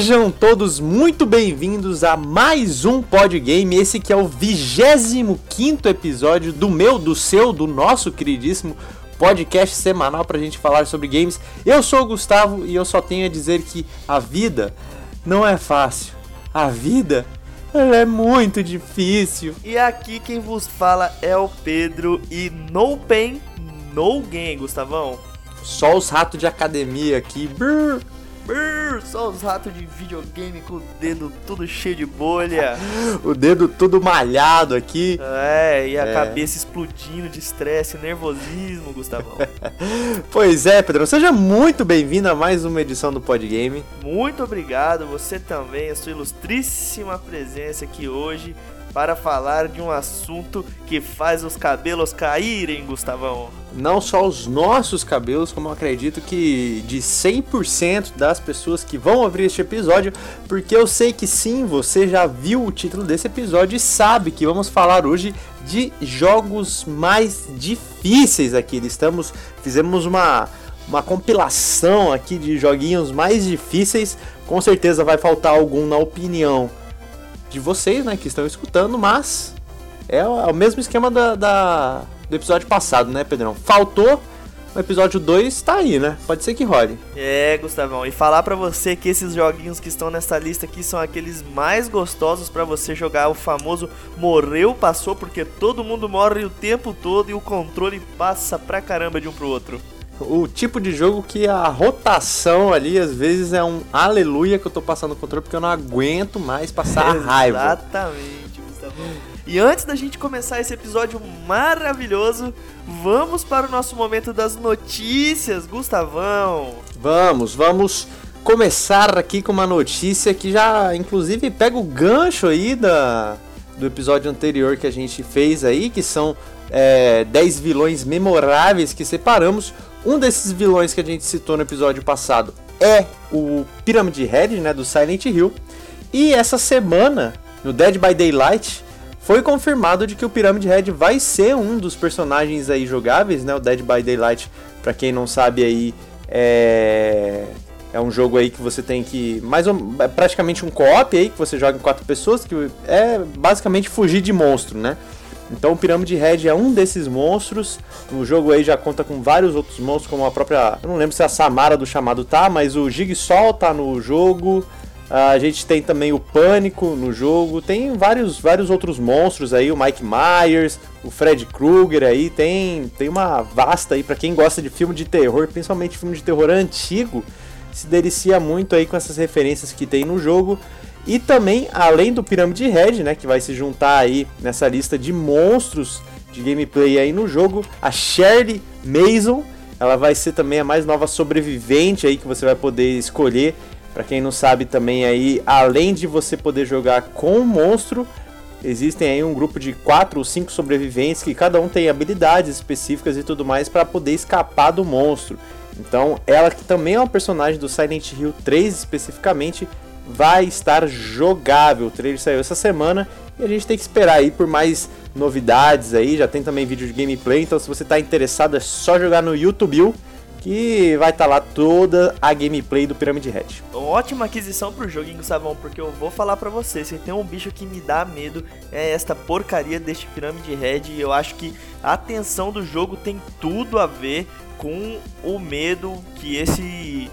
Sejam todos muito bem-vindos a mais um Podgame, esse que é o 25 episódio do meu, do seu, do nosso queridíssimo podcast semanal pra gente falar sobre games. Eu sou o Gustavo e eu só tenho a dizer que a vida não é fácil. A vida ela é muito difícil. E aqui quem vos fala é o Pedro e no pain, no gain, Gustavão. Só os ratos de academia aqui. Brrr. Só os ratos de videogame com o dedo tudo cheio de bolha. O dedo todo malhado aqui. É, e a É. cabeça explodindo de estresse, nervosismo, Gustavão. Pois é, Pedro. Seja muito bem-vindo a mais uma edição do Podgame. Muito obrigado, você também, a sua ilustríssima presença aqui hoje para falar de um assunto que faz os cabelos caírem, Gustavão. Não só os nossos cabelos, como eu acredito que de 100% das pessoas que vão ouvir este episódio, porque eu sei que sim, você já viu o título desse episódio e sabe que vamos falar hoje de jogos mais difíceis aqui. Estamos fizemos uma uma compilação aqui de joguinhos mais difíceis. Com certeza vai faltar algum na opinião de vocês, né, que estão escutando, mas é o, é o mesmo esquema da, da- do episódio passado, né, Pedrão? Faltou o episódio 2, tá aí, né? Pode ser que role. É, Gustavão, e falar pra você que esses joguinhos que estão nessa lista aqui são aqueles mais gostosos pra você jogar o famoso morreu, passou, porque todo mundo morre o tempo todo e o controle passa pra caramba de um pro outro. O tipo de jogo que a rotação ali, às vezes, é um aleluia que eu tô passando o controle porque eu não aguento mais passar a raiva. Exatamente, Gustavão. E antes da gente começar esse episódio maravilhoso, vamos para o nosso momento das notícias, Gustavão. Vamos, vamos começar aqui com uma notícia que já, inclusive, pega o gancho aí da, do episódio anterior que a gente fez aí, que são é, 10 vilões memoráveis que separamos. Um desses vilões que a gente citou no episódio passado é o Pyramid Head, né, do Silent Hill. E essa semana, no Dead by Daylight, foi confirmado de que o Pyramid Head vai ser um dos personagens aí jogáveis, né? O Dead by Daylight, pra quem não sabe aí, é é um jogo aí que você tem que mais um, é praticamente um co-op aí que você joga em quatro pessoas, que é basicamente fugir de monstro, né? Então o Pyramid Head é um desses monstros. O jogo aí já conta com vários outros monstros, como a própria. Eu não lembro se a Samara do chamado tá, mas o Jigsaw tá no jogo. A gente tem também o Pânico no jogo. Tem vários, vários outros monstros aí, o Mike Myers, o Fred Krueger aí. Tem, tem uma vasta aí para quem gosta de filme de terror, principalmente filme de terror antigo. Se delicia muito aí com essas referências que tem no jogo. E também, além do Pyramid Head, né, que vai se juntar aí nessa lista de monstros de gameplay aí no jogo, a Shirley Mason, ela vai ser também a mais nova sobrevivente aí que você vai poder escolher. Pra quem não sabe também aí, além de você poder jogar com o monstro, existem aí um grupo de quatro ou cinco sobreviventes que cada um tem habilidades específicas e tudo mais para poder escapar do monstro. Então, ela que também é uma personagem do Silent Hill 3 especificamente, vai estar jogável. O trailer saiu essa semana e a gente tem que esperar aí por mais novidades aí. Já tem também vídeo de gameplay, então se você está interessado é só jogar no YouTube que vai estar lá toda a gameplay do Pyramid Head. Ótima aquisição pro jogo, hein, Gustavão, porque eu vou falar pra você, se tem um bicho que me dá medo é esta porcaria deste Pyramid Head, e eu acho que a tensão do jogo tem tudo a ver com o medo que esse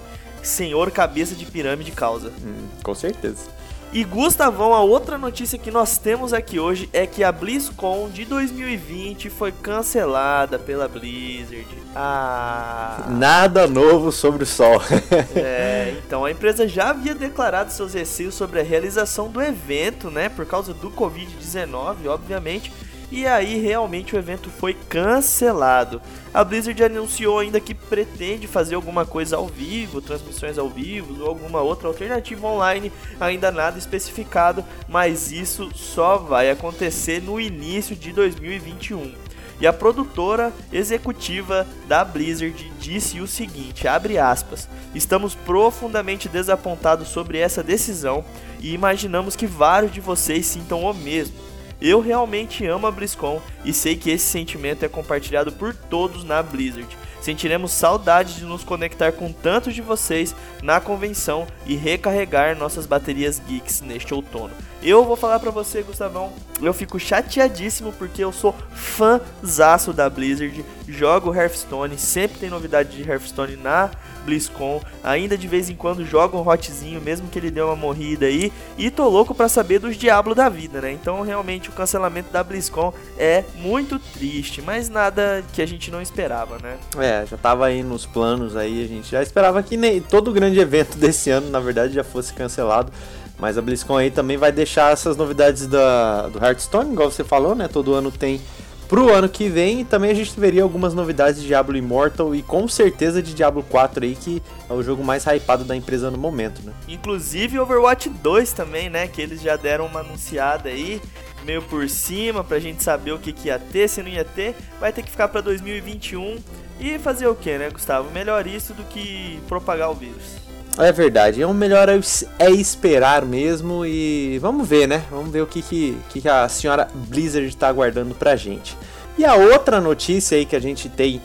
senhor cabeça de pirâmide causa. Hum, com certeza. E Gustavão, a outra notícia que nós temos aqui hoje é que a BlizzCon de 2020 foi cancelada pela Blizzard. Ah. Nada novo sobre o sol. É, então a empresa já havia declarado seus receios sobre a realização do evento, né, por causa do Covid-19, obviamente. E aí realmente o evento foi cancelado. A Blizzard anunciou ainda que pretende fazer alguma coisa ao vivo, transmissões ao vivo ou alguma outra alternativa online, ainda nada especificado, mas isso só vai acontecer no início de 2021. E a produtora executiva da Blizzard disse o seguinte, abre aspas: "Estamos profundamente desapontados sobre essa decisão e imaginamos que vários de vocês sintam o mesmo. Eu realmente amo a BlizzCon e sei que esse sentimento é compartilhado por todos na Blizzard. Sentiremos saudade de nos conectar com tantos de vocês na convenção e recarregar nossas baterias geeks neste outono. Eu vou falar para você, Gustavão, eu fico chateadíssimo porque eu sou fãzaço da Blizzard, jogo Hearthstone, sempre tem novidade de Hearthstone na BlizzCon, ainda de vez em quando jogo um hotzinho, mesmo que ele dê uma morrida aí, e tô louco para saber dos diabos da vida, né? Então realmente o cancelamento da BlizzCon é muito triste, mas nada que a gente não esperava, né? É, já tava aí nos planos aí, a gente já esperava que nem todo grande evento desse ano, na verdade, já fosse cancelado. Mas a BlizzCon aí também vai deixar essas novidades da, do Hearthstone, igual você falou, né? Todo ano tem pro ano que vem. E também a gente veria algumas novidades de Diablo Immortal e com certeza de Diablo 4 aí, que é o jogo mais hypado da empresa no momento, né? Inclusive Overwatch 2 também, né? Que eles já deram uma anunciada aí, meio por cima, pra gente saber o que, que ia ter, se não ia ter. Vai ter que ficar pra 2021. E fazer o que, né, Gustavo? Melhor isso do que propagar o vírus. É verdade, é o melhor é esperar mesmo e vamos ver, né? Vamos ver o que, que, que a senhora Blizzard está aguardando pra gente. E a outra notícia aí que a gente tem,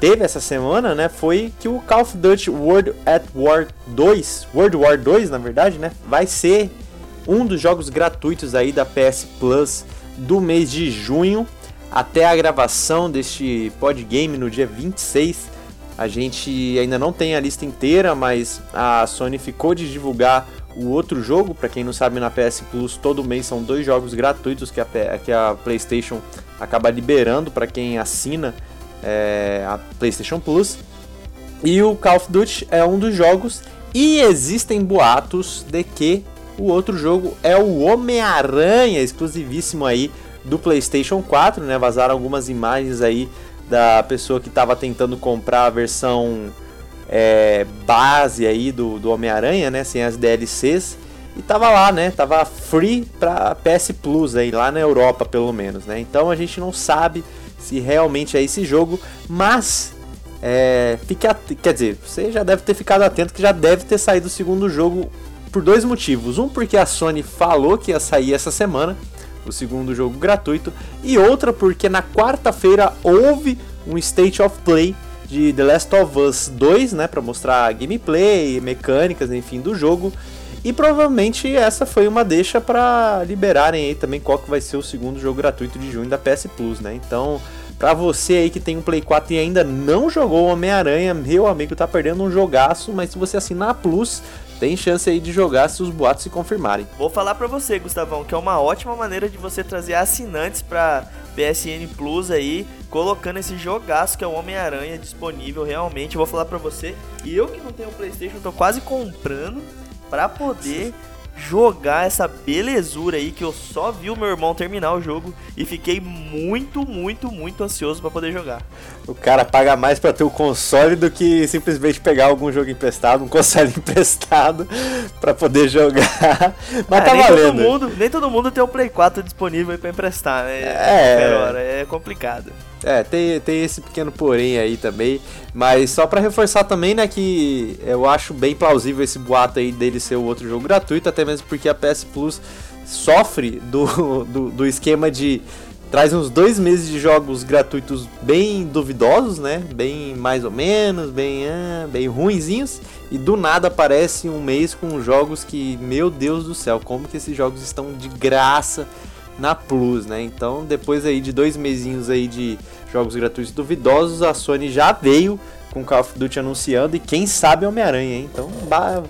teve essa semana, né? Foi que o Call of Duty World at War 2, World War 2 na verdade, né? Vai ser um dos jogos gratuitos aí da PS Plus do mês de junho até a gravação deste podgame no dia 26 a gente ainda não tem a lista inteira, mas a Sony ficou de divulgar o outro jogo. Para quem não sabe, na PS Plus todo mês são dois jogos gratuitos que a, que a PlayStation acaba liberando para quem assina é, a PlayStation Plus. E o Call of Duty é um dos jogos. E existem boatos de que o outro jogo é o Homem-Aranha, exclusivíssimo aí do PlayStation 4, né? Vazaram algumas imagens aí da pessoa que estava tentando comprar a versão é, base aí do, do Homem-Aranha, né, sem as DLCs, e tava lá, né, tava free para PS Plus aí lá na Europa pelo menos, né? Então a gente não sabe se realmente é esse jogo, mas é, fique quer dizer, você já deve ter ficado atento que já deve ter saído o segundo jogo por dois motivos. Um porque a Sony falou que ia sair essa semana o segundo jogo gratuito, e outra porque na quarta-feira houve um State of Play de The Last of Us 2, né, para mostrar gameplay, mecânicas, enfim, do jogo. E provavelmente essa foi uma deixa para liberarem aí também qual que vai ser o segundo jogo gratuito de junho da PS Plus, né? Então, para você aí que tem um Play 4 e ainda não jogou Homem-Aranha, meu amigo tá perdendo um jogaço, mas se você assinar a Plus, tem chance aí de jogar se os boatos se confirmarem. Vou falar para você, Gustavão, que é uma ótima maneira de você trazer assinantes para PSN Plus aí, colocando esse jogaço que é o Homem-Aranha disponível realmente. vou falar para você, e eu que não tenho PlayStation, tô quase comprando para poder jogar essa belezura aí que eu só vi o meu irmão terminar o jogo e fiquei muito, muito, muito ansioso para poder jogar. O cara paga mais para ter o console do que simplesmente pegar algum jogo emprestado, um console emprestado para poder jogar. Mas ah, tá nem valendo. Todo mundo, nem todo mundo tem o Play 4 disponível para emprestar, né? É. É complicado. É, tem, tem esse pequeno porém aí também. Mas só para reforçar também, né, que eu acho bem plausível esse boato aí dele ser o outro jogo gratuito, até mesmo porque a PS Plus sofre do, do, do esquema de traz uns dois meses de jogos gratuitos bem duvidosos, né? Bem mais ou menos, bem, ah, bem ruinzinhos. E do nada aparece um mês com jogos que, meu Deus do céu, como que esses jogos estão de graça na Plus, né? Então, depois aí de dois mesinhos aí de jogos gratuitos duvidosos, a Sony já veio com Call of Duty anunciando e quem sabe Homem-Aranha, hein? Então, ba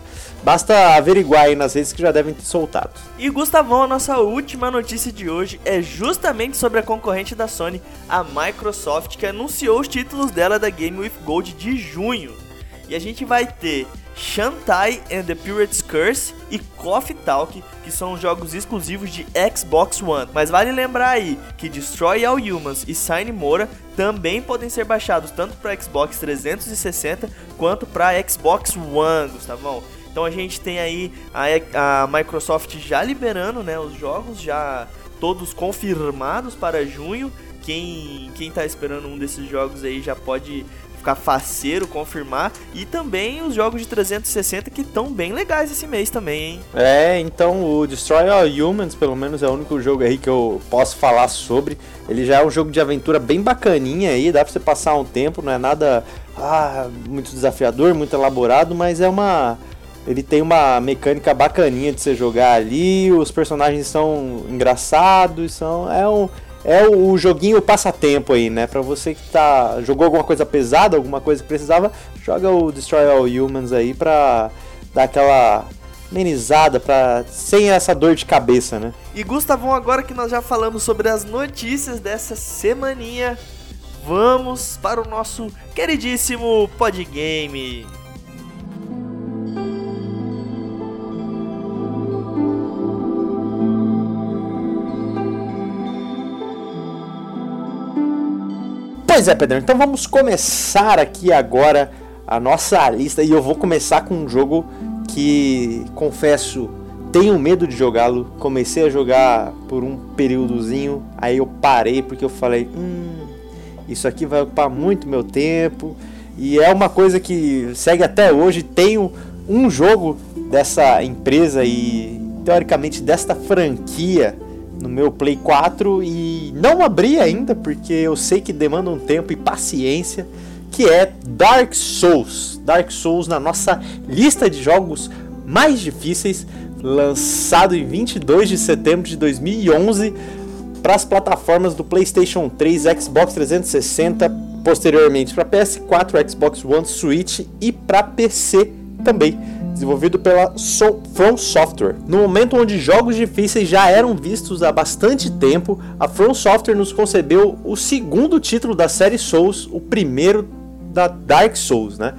basta averiguar aí nas redes que já devem ter soltado. E Gustavão, a nossa última notícia de hoje é justamente sobre a concorrente da Sony, a Microsoft, que anunciou os títulos dela da Game with Gold de junho. E a gente vai ter Shantai and the Pirate's Curse e Coffee Talk, que são jogos exclusivos de Xbox One. Mas vale lembrar aí que Destroy All Humans e Sign Mora também podem ser baixados tanto para Xbox 360 quanto para Xbox One, Gustavão. Então a gente tem aí a, a Microsoft já liberando né, os jogos, já todos confirmados para junho. Quem, quem tá esperando um desses jogos aí já pode ficar faceiro, confirmar. E também os jogos de 360 que estão bem legais esse mês também, hein? É, então o Destroy All Humans, pelo menos, é o único jogo aí que eu posso falar sobre. Ele já é um jogo de aventura bem bacaninha aí, dá pra você passar um tempo, não é nada ah, muito desafiador, muito elaborado, mas é uma. Ele tem uma mecânica bacaninha de você jogar ali, os personagens são engraçados, são. É um é o, o joguinho passatempo aí, né? Pra você que tá jogou alguma coisa pesada, alguma coisa que precisava, joga o Destroy All Humans aí pra dar aquela amenizada, pra, sem essa dor de cabeça, né? E Gustavão, agora que nós já falamos sobre as notícias dessa semaninha, vamos para o nosso queridíssimo Podgame. Pois é, Pedro, então vamos começar aqui agora a nossa lista e eu vou começar com um jogo que, confesso, tenho medo de jogá-lo. Comecei a jogar por um períodozinho, aí eu parei porque eu falei, hum, isso aqui vai ocupar muito meu tempo e é uma coisa que segue até hoje. Tenho um jogo dessa empresa e teoricamente desta franquia no meu Play 4 e não abri ainda porque eu sei que demanda um tempo e paciência, que é Dark Souls. Dark Souls na nossa lista de jogos mais difíceis, lançado em 22 de setembro de 2011 para as plataformas do PlayStation 3, Xbox 360, posteriormente para PS4, Xbox One, Switch e para PC também desenvolvido pela From Software. No momento onde jogos difíceis já eram vistos há bastante tempo, a From Software nos concebeu o segundo título da série Souls, o primeiro da Dark Souls, né?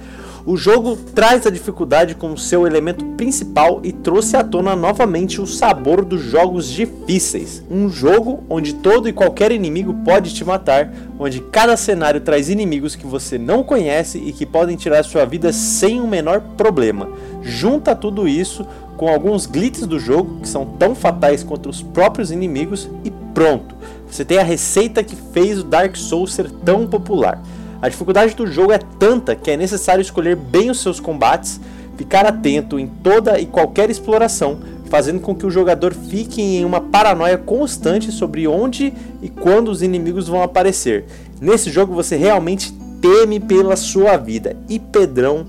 O jogo traz a dificuldade como seu elemento principal e trouxe à tona novamente o sabor dos jogos difíceis. Um jogo onde todo e qualquer inimigo pode te matar, onde cada cenário traz inimigos que você não conhece e que podem tirar sua vida sem o menor problema. Junta tudo isso com alguns glitches do jogo que são tão fatais quanto os próprios inimigos e pronto. Você tem a receita que fez o Dark Souls ser tão popular. A dificuldade do jogo é tanta que é necessário escolher bem os seus combates, ficar atento em toda e qualquer exploração, fazendo com que o jogador fique em uma paranoia constante sobre onde e quando os inimigos vão aparecer. Nesse jogo você realmente teme pela sua vida. E Pedrão,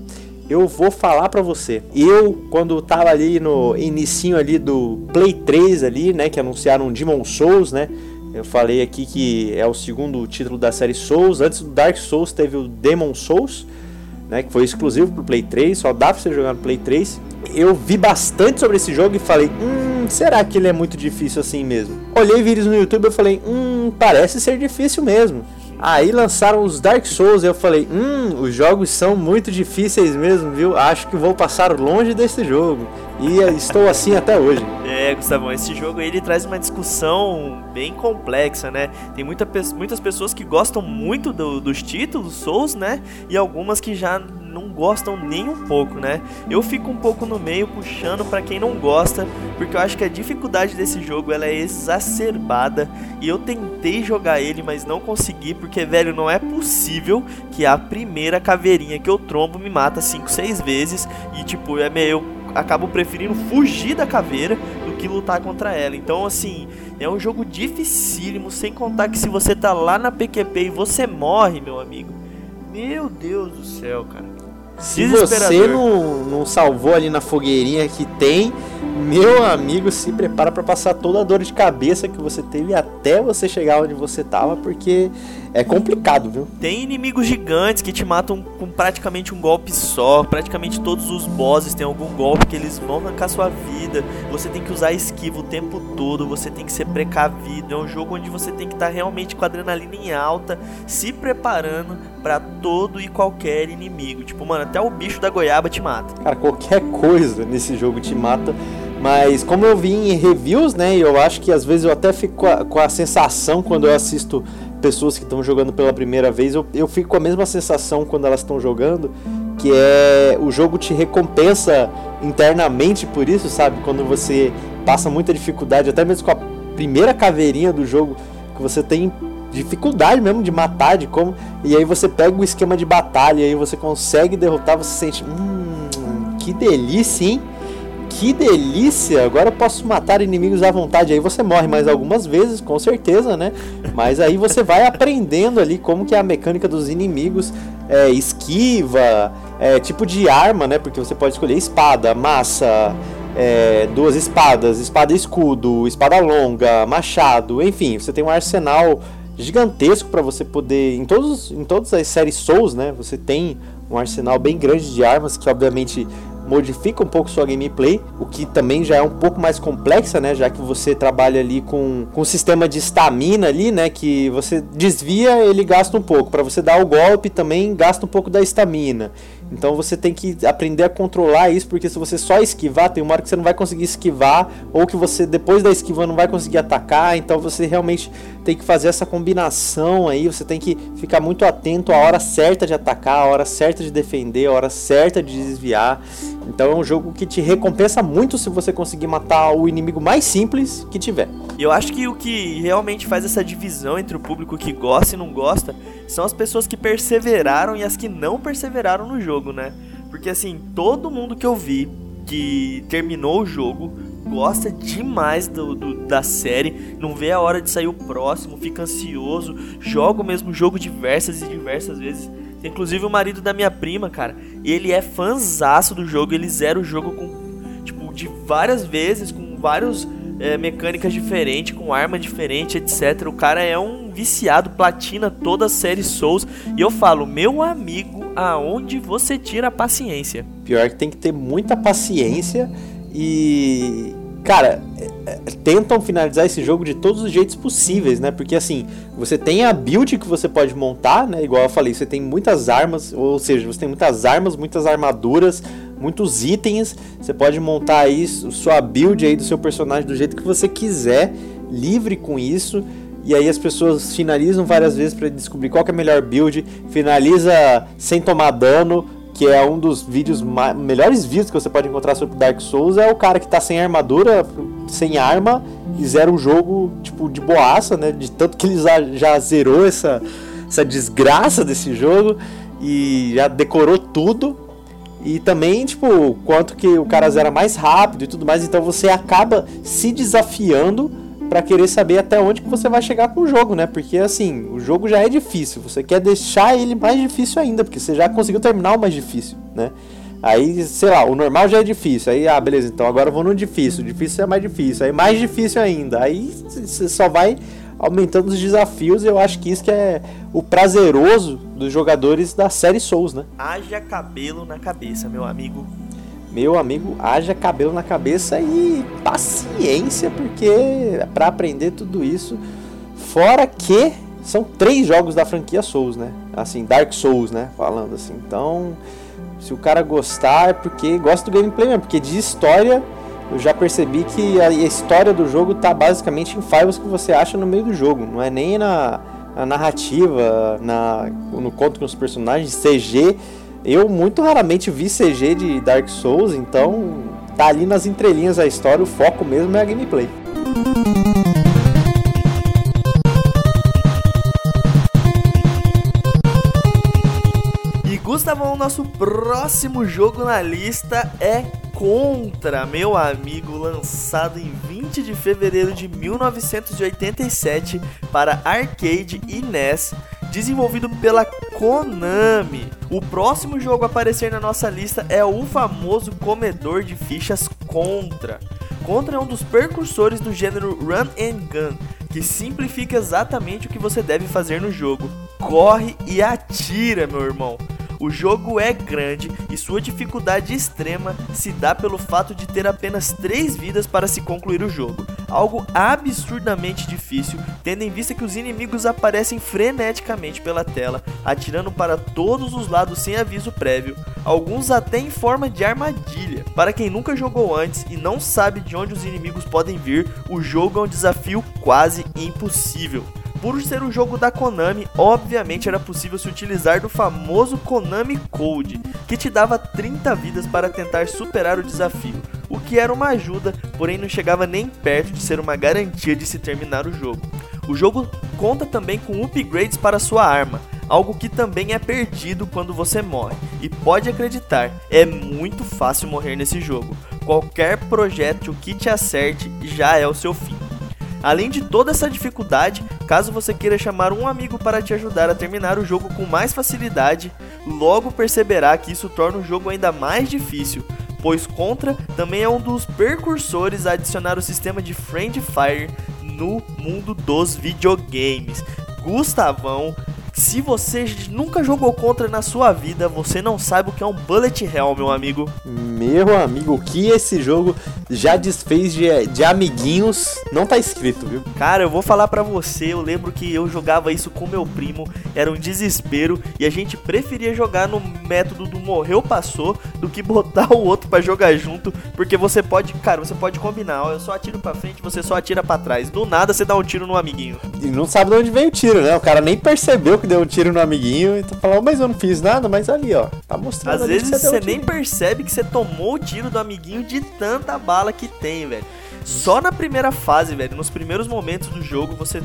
eu vou falar para você. Eu, quando tava ali no inicinho ali do Play 3 ali, né, que anunciaram Demon Souls, né, eu falei aqui que é o segundo título da série Souls. Antes do Dark Souls teve o Demon Souls, né, que foi exclusivo pro Play 3, só dá pra você jogar no Play 3. Eu vi bastante sobre esse jogo e falei, hum, será que ele é muito difícil assim mesmo? Olhei vídeos no YouTube e falei, hum, parece ser difícil mesmo. Aí lançaram os Dark Souls e eu falei, hum, os jogos são muito difíceis mesmo, viu? Acho que vou passar longe desse jogo. E estou assim até hoje. É, Gustavão, esse jogo ele traz uma discussão bem complexa, né? Tem muita, muitas pessoas que gostam muito do, dos títulos Souls, né? E algumas que já não gostam nem um pouco, né? Eu fico um pouco no meio puxando para quem não gosta, porque eu acho que a dificuldade desse jogo ela é exacerbada e eu tentei jogar ele, mas não consegui, porque velho, não é possível que a primeira caveirinha que eu trombo me mata 5, 6 vezes e tipo, é meio acabo preferindo fugir da caveira do que lutar contra ela. Então, assim, é um jogo dificílimo, sem contar que se você tá lá na PQP e você morre, meu amigo, meu Deus do céu, cara. Se você não, não salvou ali na fogueirinha que tem, meu amigo, se prepara para passar toda a dor de cabeça que você teve até você chegar onde você tava, porque é complicado, viu? Tem inimigos gigantes que te matam com praticamente um golpe só. Praticamente todos os bosses têm algum golpe que eles vão arrancar sua vida. Você tem que usar esquiva o tempo todo. Você tem que ser precavido. É um jogo onde você tem que estar tá realmente com a adrenalina em alta, se preparando para todo e qualquer inimigo. Tipo, mano, até o bicho da goiaba te mata. Cara, qualquer coisa nesse jogo te mata. Mas como eu vi em reviews, né? Eu acho que às vezes eu até fico com a, com a sensação quando eu assisto pessoas que estão jogando pela primeira vez, eu, eu fico com a mesma sensação quando elas estão jogando, que é o jogo te recompensa internamente por isso, sabe? Quando você passa muita dificuldade, até mesmo com a primeira caveirinha do jogo, que você tem dificuldade mesmo de matar, de como. E aí você pega o esquema de batalha e aí você consegue derrotar, você sente. Hum, que delícia, hein? Que delícia! Agora eu posso matar inimigos à vontade. Aí você morre mais algumas vezes, com certeza, né? Mas aí você vai aprendendo ali como que é a mecânica dos inimigos, é, esquiva, é, tipo de arma, né? Porque você pode escolher espada, massa, é, duas espadas, espada e escudo, espada longa, machado, enfim, você tem um arsenal gigantesco para você poder em todos em todas as séries Souls, né? Você tem um arsenal bem grande de armas que obviamente modifica um pouco sua gameplay, o que também já é um pouco mais complexa, né? Já que você trabalha ali com, com um sistema de estamina ali, né? Que você desvia, ele gasta um pouco. Para você dar o golpe também gasta um pouco da estamina. Então você tem que aprender a controlar isso, porque se você só esquivar, tem uma hora que você não vai conseguir esquivar, ou que você depois da esquiva não vai conseguir atacar, então você realmente tem que fazer essa combinação aí, você tem que ficar muito atento à hora certa de atacar, a hora certa de defender, a hora certa de desviar. Então é um jogo que te recompensa muito se você conseguir matar o inimigo mais simples que tiver. Eu acho que o que realmente faz essa divisão entre o público que gosta e não gosta são as pessoas que perseveraram e as que não perseveraram no jogo, né? Porque assim, todo mundo que eu vi que terminou o jogo gosta demais do, do, da série, não vê a hora de sair o próximo, fica ansioso, joga o mesmo jogo diversas e diversas vezes. Inclusive o marido da minha prima, cara, ele é fanzaço do jogo, ele zera o jogo com, tipo, de várias vezes, com vários é, mecânicas diferentes, com arma diferente, etc. O cara é um viciado, platina toda a série Souls. E eu falo, meu amigo, aonde você tira a paciência? Pior que tem que ter muita paciência e. Cara, tentam finalizar esse jogo de todos os jeitos possíveis, né? Porque assim, você tem a build que você pode montar, né? Igual eu falei, você tem muitas armas, ou seja, você tem muitas armas, muitas armaduras, muitos itens. Você pode montar aí sua build aí do seu personagem do jeito que você quiser, livre com isso. E aí as pessoas finalizam várias vezes para descobrir qual é a melhor build, finaliza sem tomar dano, que é um dos vídeos melhores vídeos que você pode encontrar sobre Dark Souls, é o cara que tá sem armadura, sem arma e zera o jogo tipo de boaça, né? De tanto que ele já, já zerou essa essa desgraça desse jogo e já decorou tudo. E também, tipo, quanto que o cara zera mais rápido e tudo mais, então você acaba se desafiando para querer saber até onde que você vai chegar com o jogo, né? Porque assim, o jogo já é difícil, você quer deixar ele mais difícil ainda, porque você já conseguiu terminar o mais difícil, né? Aí, sei lá, o normal já é difícil. Aí, ah, beleza, então agora eu vou no difícil. O difícil é mais difícil. Aí mais difícil ainda. Aí você só vai aumentando os desafios. Eu acho que isso que é o prazeroso dos jogadores da série Souls, né? Haja cabelo na cabeça, meu amigo. Meu amigo, haja cabelo na cabeça e paciência, porque é para aprender tudo isso. Fora que são três jogos da franquia Souls, né? Assim, Dark Souls, né? Falando assim. Então, se o cara gostar é porque gosta do gameplay mesmo, porque de história eu já percebi que a história do jogo tá basicamente em files que você acha no meio do jogo, não é nem na, na narrativa, na, no conto com os personagens, CG. Eu muito raramente vi CG de Dark Souls, então tá ali nas entrelinhas a história, o foco mesmo é a gameplay. Gustavão, nosso próximo jogo na lista é Contra, meu amigo, lançado em 20 de fevereiro de 1987 para arcade e NES, desenvolvido pela Konami. O próximo jogo a aparecer na nossa lista é o famoso comedor de fichas Contra. Contra é um dos precursores do gênero Run and Gun, que simplifica exatamente o que você deve fazer no jogo. Corre e atira, meu irmão. O jogo é grande e sua dificuldade extrema se dá pelo fato de ter apenas 3 vidas para se concluir o jogo, algo absurdamente difícil, tendo em vista que os inimigos aparecem freneticamente pela tela, atirando para todos os lados sem aviso prévio, alguns até em forma de armadilha. Para quem nunca jogou antes e não sabe de onde os inimigos podem vir, o jogo é um desafio quase impossível. Por ser um jogo da Konami, obviamente era possível se utilizar do famoso Konami Code, que te dava 30 vidas para tentar superar o desafio, o que era uma ajuda, porém não chegava nem perto de ser uma garantia de se terminar o jogo. O jogo conta também com upgrades para sua arma, algo que também é perdido quando você morre. E pode acreditar, é muito fácil morrer nesse jogo. Qualquer projétil que te acerte já é o seu fim. Além de toda essa dificuldade, caso você queira chamar um amigo para te ajudar a terminar o jogo com mais facilidade, logo perceberá que isso torna o jogo ainda mais difícil, pois Contra também é um dos precursores a adicionar o sistema de Friend Fire no mundo dos videogames. Gustavão se você nunca jogou contra na sua vida, você não sabe o que é um bullet hell, meu amigo. Meu amigo, o que esse jogo já desfez de, de amiguinhos, não tá escrito, viu? Cara, eu vou falar para você, eu lembro que eu jogava isso com meu primo, era um desespero e a gente preferia jogar no método do morreu passou do que botar o outro para jogar junto, porque você pode, cara, você pode combinar, ó, eu só atiro para frente, você só atira para trás. Do nada você dá um tiro no amiguinho. E não sabe de onde veio o tiro, né? O cara nem percebeu que deu um tiro no amiguinho e tá falando, mas eu não fiz nada, mas ali, ó, tá mostrando. Às vezes você, você nem percebe que você tomou o tiro do amiguinho de tanta bala que tem, velho. Só na primeira fase, velho, nos primeiros momentos do jogo, você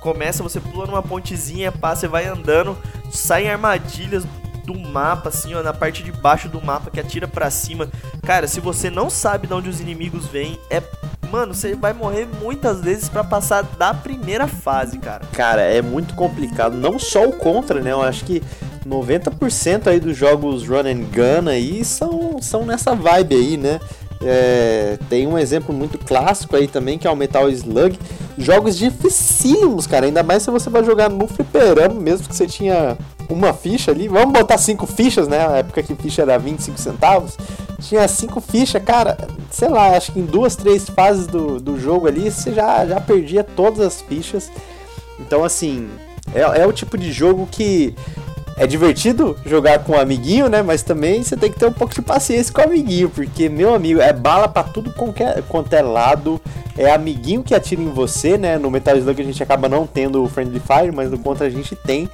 começa, você pula numa pontezinha, passa, e vai andando, saem armadilhas do mapa, assim, ó, na parte de baixo do mapa que atira para cima. Cara, se você não sabe de onde os inimigos vêm, é mano, você vai morrer muitas vezes para passar da primeira fase, cara. Cara, é muito complicado. Não só o contra, né? Eu acho que 90% aí dos jogos run and gun aí são, são nessa vibe aí, né? É, tem um exemplo muito clássico aí também que é o Metal Slug. Jogos dificílimos, cara. Ainda mais se você vai jogar no fliperama, mesmo que você tinha uma ficha ali. Vamos botar cinco fichas, né? Na época que ficha era 25 centavos. Tinha cinco fichas, cara. Sei lá, acho que em duas, três fases do, do jogo ali você já, já perdia todas as fichas. Então, assim, é, é o tipo de jogo que é divertido jogar com um amiguinho, né? Mas também você tem que ter um pouco de paciência com o amiguinho, porque, meu amigo, é bala para tudo quanto é lado. É amiguinho que atira em você, né? No Metal Slug a gente acaba não tendo o Friendly Fire, mas no Contra a gente tem.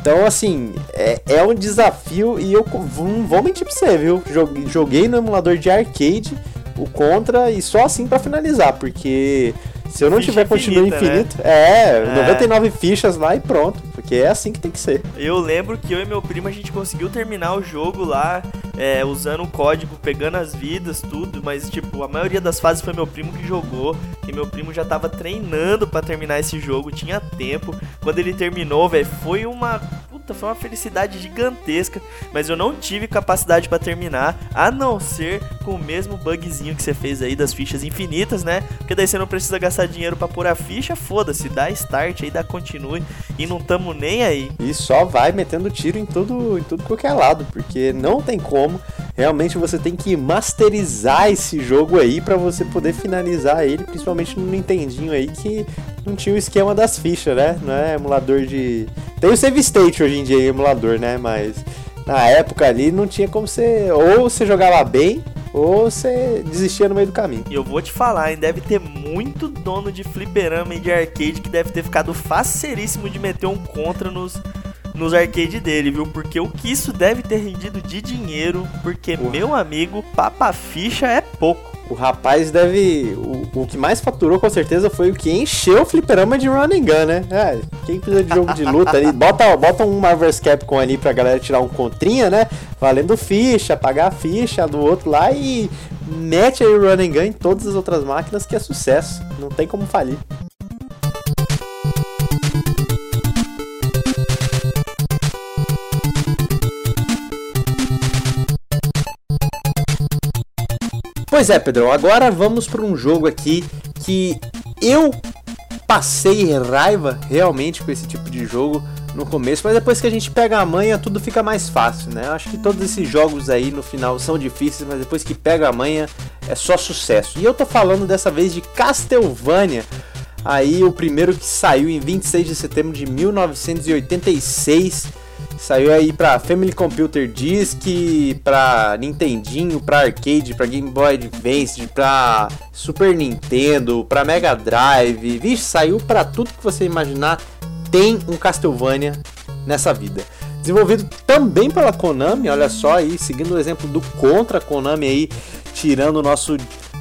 Então, assim, é, é um desafio e eu não vou mentir pra você, viu? Joguei no emulador de arcade o Contra e só assim para finalizar, porque se eu não Ficha tiver continuo infinito, né? é, é, 99 fichas lá e pronto. Porque é assim que tem que ser. Eu lembro que eu e meu primo a gente conseguiu terminar o jogo lá, é, usando o código, pegando as vidas, tudo, mas tipo, a maioria das fases foi meu primo que jogou, que meu primo já tava treinando para terminar esse jogo, tinha tempo. Quando ele terminou, velho, foi uma puta, foi uma felicidade gigantesca, mas eu não tive capacidade para terminar, a não ser com o mesmo bugzinho que você fez aí das fichas infinitas, né? Porque daí você não precisa gastar dinheiro para pôr a ficha, foda-se, dá start aí, dá continue e não tamo nem aí. E só vai metendo tiro em tudo, em tudo qualquer lado, porque não tem como. Realmente você tem que masterizar esse jogo aí para você poder finalizar ele, principalmente no Nintendinho aí que não tinha o esquema das fichas, né? Não é emulador de. Tem o save state hoje em dia emulador, né? Mas na época ali não tinha como você. Ou você jogava bem, ou você desistia no meio do caminho. E eu vou te falar, hein? Deve ter muito dono de fliperama e de arcade que deve ter ficado faceríssimo de meter um contra nos, nos arcades dele, viu? Porque o que isso deve ter rendido de dinheiro, porque, meu amigo, papa ficha é pouco. O rapaz deve. O, o que mais faturou com certeza foi o que encheu o fliperama de run and gun, né? É, quem precisa de jogo de luta ali, bota, bota um Marvel's Capcom ali pra galera tirar um contrinha, né? Valendo ficha, pagar a ficha do outro lá e mete aí o run and gun em todas as outras máquinas que é sucesso. Não tem como falir. Pois é, Pedro, agora vamos para um jogo aqui que eu passei raiva realmente com esse tipo de jogo no começo, mas depois que a gente pega a manha, tudo fica mais fácil, né? Eu acho que todos esses jogos aí no final são difíceis, mas depois que pega a manha é só sucesso. E eu tô falando dessa vez de Castlevania, aí o primeiro que saiu em 26 de setembro de 1986 Saiu aí pra Family Computer Disk, pra Nintendinho, pra Arcade, pra Game Boy Advance, pra Super Nintendo, pra Mega Drive. Vixe, saiu pra tudo que você imaginar. Tem um Castlevania nessa vida. Desenvolvido também pela Konami, olha só aí, seguindo o exemplo do Contra Konami aí, tirando nosso,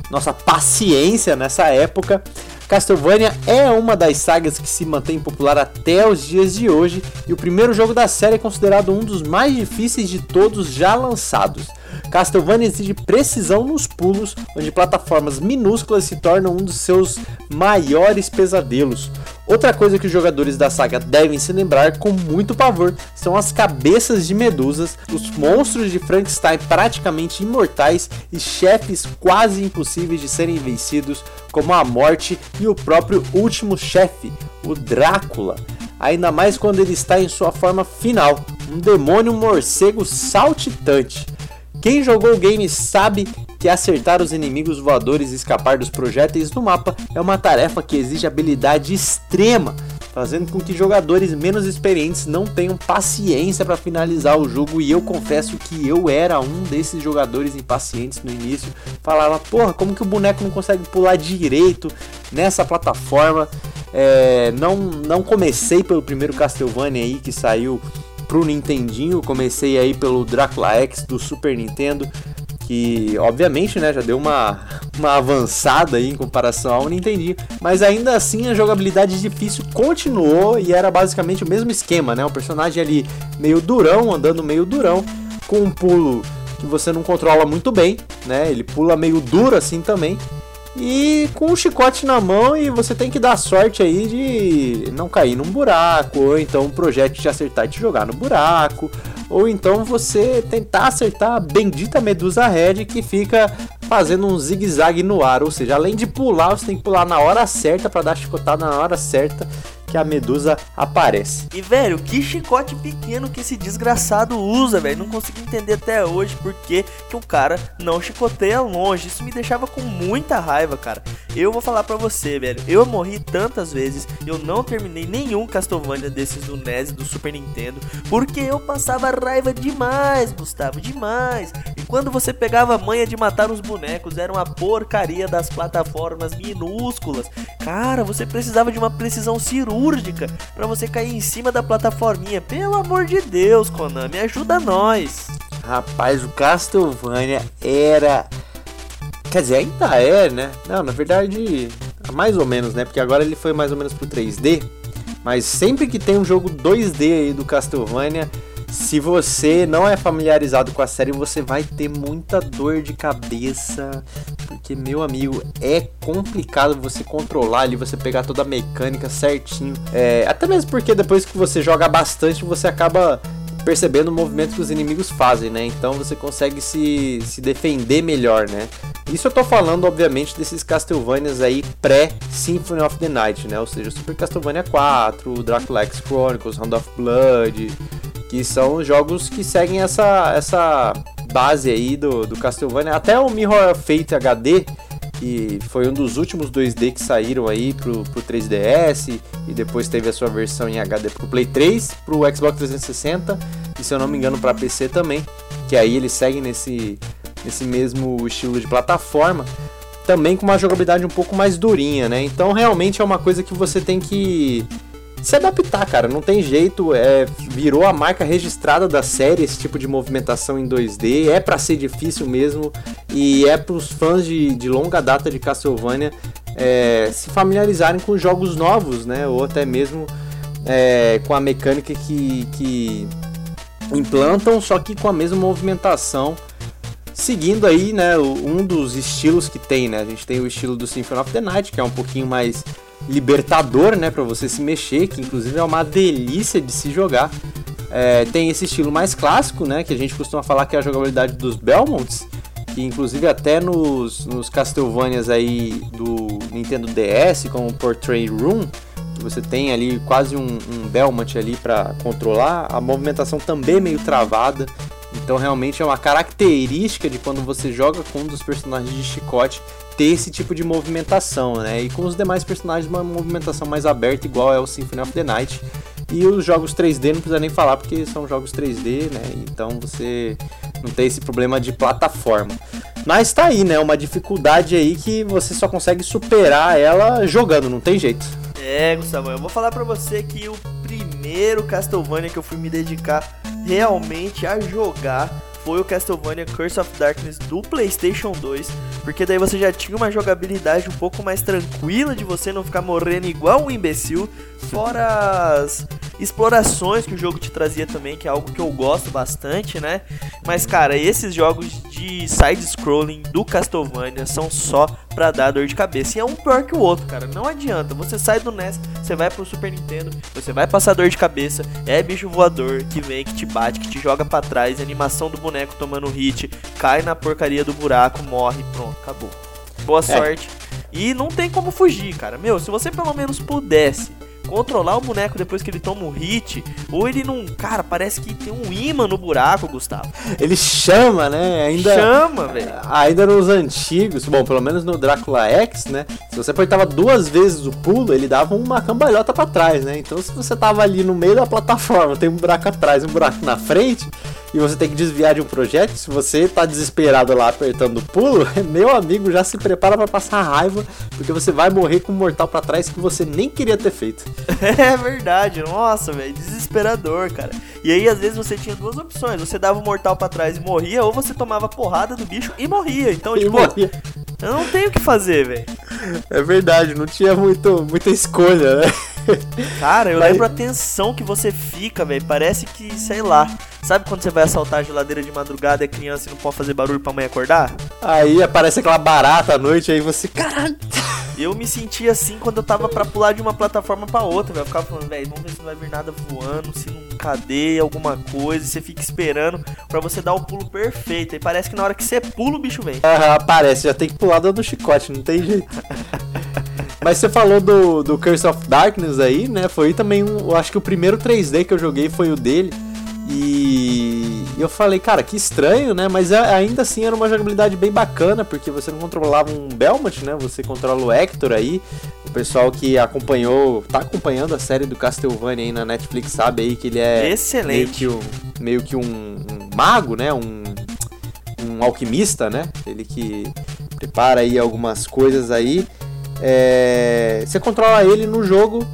nossa paciência nessa época. Castlevania é uma das sagas que se mantém popular até os dias de hoje e o primeiro jogo da série é considerado um dos mais difíceis de todos já lançados. Castlevania exige precisão nos pulos, onde plataformas minúsculas se tornam um dos seus maiores pesadelos. Outra coisa que os jogadores da saga devem se lembrar com muito pavor são as cabeças de medusas, os monstros de Frankenstein praticamente imortais e chefes quase impossíveis de serem vencidos, como a morte e o próprio último chefe, o Drácula. Ainda mais quando ele está em sua forma final, um demônio morcego saltitante. Quem jogou o game sabe que acertar os inimigos voadores e escapar dos projéteis no mapa é uma tarefa que exige habilidade extrema, fazendo com que jogadores menos experientes não tenham paciência para finalizar o jogo. E eu confesso que eu era um desses jogadores impacientes no início. Falava, porra, como que o boneco não consegue pular direito nessa plataforma? É, não, não comecei pelo primeiro Castlevania aí que saiu pro Nintendinho. Comecei aí pelo Dracula X do Super Nintendo, que obviamente, né, já deu uma, uma avançada aí em comparação ao Nintendinho, mas ainda assim a jogabilidade difícil continuou e era basicamente o mesmo esquema, né? O personagem ali meio durão, andando meio durão, com um pulo que você não controla muito bem, né? Ele pula meio duro assim também e com o chicote na mão e você tem que dar sorte aí de não cair num buraco, ou então o projeto te acertar e te jogar no buraco, ou então você tentar acertar a bendita Medusa Red que fica fazendo um zigue-zague no ar, ou seja, além de pular, você tem que pular na hora certa para dar chicotada na hora certa que a medusa aparece. E velho, que chicote pequeno que esse desgraçado usa, velho. Não consigo entender até hoje por que, que o cara não chicoteia longe. Isso me deixava com muita raiva, cara. Eu vou falar pra você, velho. Eu morri tantas vezes, eu não terminei nenhum Castlevania desses do NES do Super Nintendo, porque eu passava raiva demais, Gustavo, demais. E quando você pegava a manha de matar os bonecos, era uma porcaria das plataformas minúsculas. Cara, você precisava de uma precisão cirúrgica cirúrgica para você cair em cima da plataforminha. Pelo amor de Deus, Konami, ajuda nós. Rapaz, o Castlevania era. Quer dizer, ainda é, né? Não, na verdade, mais ou menos, né? Porque agora ele foi mais ou menos pro 3D. Mas sempre que tem um jogo 2D aí do Castlevania, se você não é familiarizado com a série, você vai ter muita dor de cabeça, porque meu amigo, é complicado você controlar ali, você pegar toda a mecânica certinho. É, até mesmo porque depois que você joga bastante, você acaba percebendo o movimento que os inimigos fazem, né? Então você consegue se, se defender melhor, né? Isso eu tô falando, obviamente, desses Castlevanias aí pré-Symphony of the Night, né? Ou seja, Super Castlevania 4, Dracula X Chronicles, Round of Blood, que são jogos que seguem essa, essa base aí do, do Castlevania. Até o Mirror Fate HD, que foi um dos últimos 2D que saíram aí pro, pro 3DS e depois teve a sua versão em HD pro Play 3, pro Xbox 360 e se eu não me engano para PC também, que aí eles seguem nesse, nesse mesmo estilo de plataforma, também com uma jogabilidade um pouco mais durinha, né? Então realmente é uma coisa que você tem que se adaptar, cara. Não tem jeito. É, virou a marca registrada da série esse tipo de movimentação em 2D. É para ser difícil mesmo. E é para os fãs de, de longa data de Castlevania é, se familiarizarem com jogos novos, né? Ou até mesmo é, com a mecânica que, que implantam, só que com a mesma movimentação. Seguindo aí, né, um dos estilos que tem, né? A gente tem o estilo do Symphony of the Night, que é um pouquinho mais libertador, né, para você se mexer, que inclusive é uma delícia de se jogar. É, tem esse estilo mais clássico, né, que a gente costuma falar que é a jogabilidade dos Belmonts, que inclusive até nos, nos Castlevanias aí do Nintendo DS, como Portrait Room, você tem ali quase um, um Belmont ali para controlar, a movimentação também é meio travada, então realmente é uma característica de quando você joga com um dos personagens de chicote ter esse tipo de movimentação, né? E com os demais personagens uma movimentação mais aberta, igual é o Symphony of the Night. E os jogos 3D não precisa nem falar porque são jogos 3D, né? Então você não tem esse problema de plataforma. Mas tá aí, né? Uma dificuldade aí que você só consegue superar ela jogando, não tem jeito. É, Gustavo, eu vou falar para você que o primeiro Castlevania que eu fui me dedicar realmente a jogar foi o Castlevania Curse of Darkness do PlayStation 2, porque daí você já tinha uma jogabilidade um pouco mais tranquila de você não ficar morrendo igual um imbecil, fora as explorações que o jogo te trazia também, que é algo que eu gosto bastante, né? Mas cara, esses jogos de side scrolling do Castlevania são só pra dar dor de cabeça. E é um pior que o outro, cara. Não adianta. Você sai do NES, você vai pro Super Nintendo, você vai passar dor de cabeça, é bicho voador que vem, que te bate, que te joga para trás, animação do boneco tomando hit, cai na porcaria do buraco, morre, pronto, acabou. Boa é. sorte. E não tem como fugir, cara. Meu, se você pelo menos pudesse controlar o boneco depois que ele toma um hit, ou ele não. Cara, parece que tem um imã no buraco, Gustavo. Ele chama, né? Ainda, chama, velho. Ainda nos antigos, bom, pelo menos no Drácula X, né? Se você apertava duas vezes o pulo, ele dava uma cambalhota para trás, né? Então se você tava ali no meio da plataforma, tem um buraco atrás, um buraco na frente, e você tem que desviar de um projeto, se você tá desesperado lá apertando o pulo, meu amigo já se prepara para passar raiva, porque você vai morrer com um mortal para trás que você nem queria ter feito. É verdade, nossa, velho, desesperador, cara. E aí às vezes você tinha duas opções, você dava o mortal para trás e morria, ou você tomava porrada do bicho e morria. Então, e tipo, morria. eu não tenho o que fazer, velho. É verdade, não tinha muito, muita escolha, né? Cara, eu Mas... lembro a tensão que você fica, velho. Parece que, sei lá. Sabe quando você vai assaltar a geladeira de madrugada e é criança e não pode fazer barulho pra mãe acordar? Aí aparece aquela barata à noite, aí você, caralho. Eu me sentia assim quando eu tava pra pular de uma plataforma pra outra, velho. Eu ficava falando, velho, vamos ver se não vai vir nada voando, se não cadeia, alguma coisa. E você fica esperando pra você dar o pulo perfeito. E parece que na hora que você pula, o bicho vem. Aham, aparece, já tem que pular dando chicote, não tem jeito. Mas você falou do, do Curse of Darkness aí, né? Foi também, um, eu acho que o primeiro 3D que eu joguei foi o dele. E eu falei, cara, que estranho, né? Mas ainda assim era uma jogabilidade bem bacana, porque você não controlava um Belmont, né? Você controla o Hector aí. O pessoal que acompanhou, tá acompanhando a série do Castlevania aí na Netflix sabe aí que ele é excelente, meio que um, meio que um, um mago, né? Um, um alquimista, né? Ele que prepara aí algumas coisas aí. É, você controla ele no jogo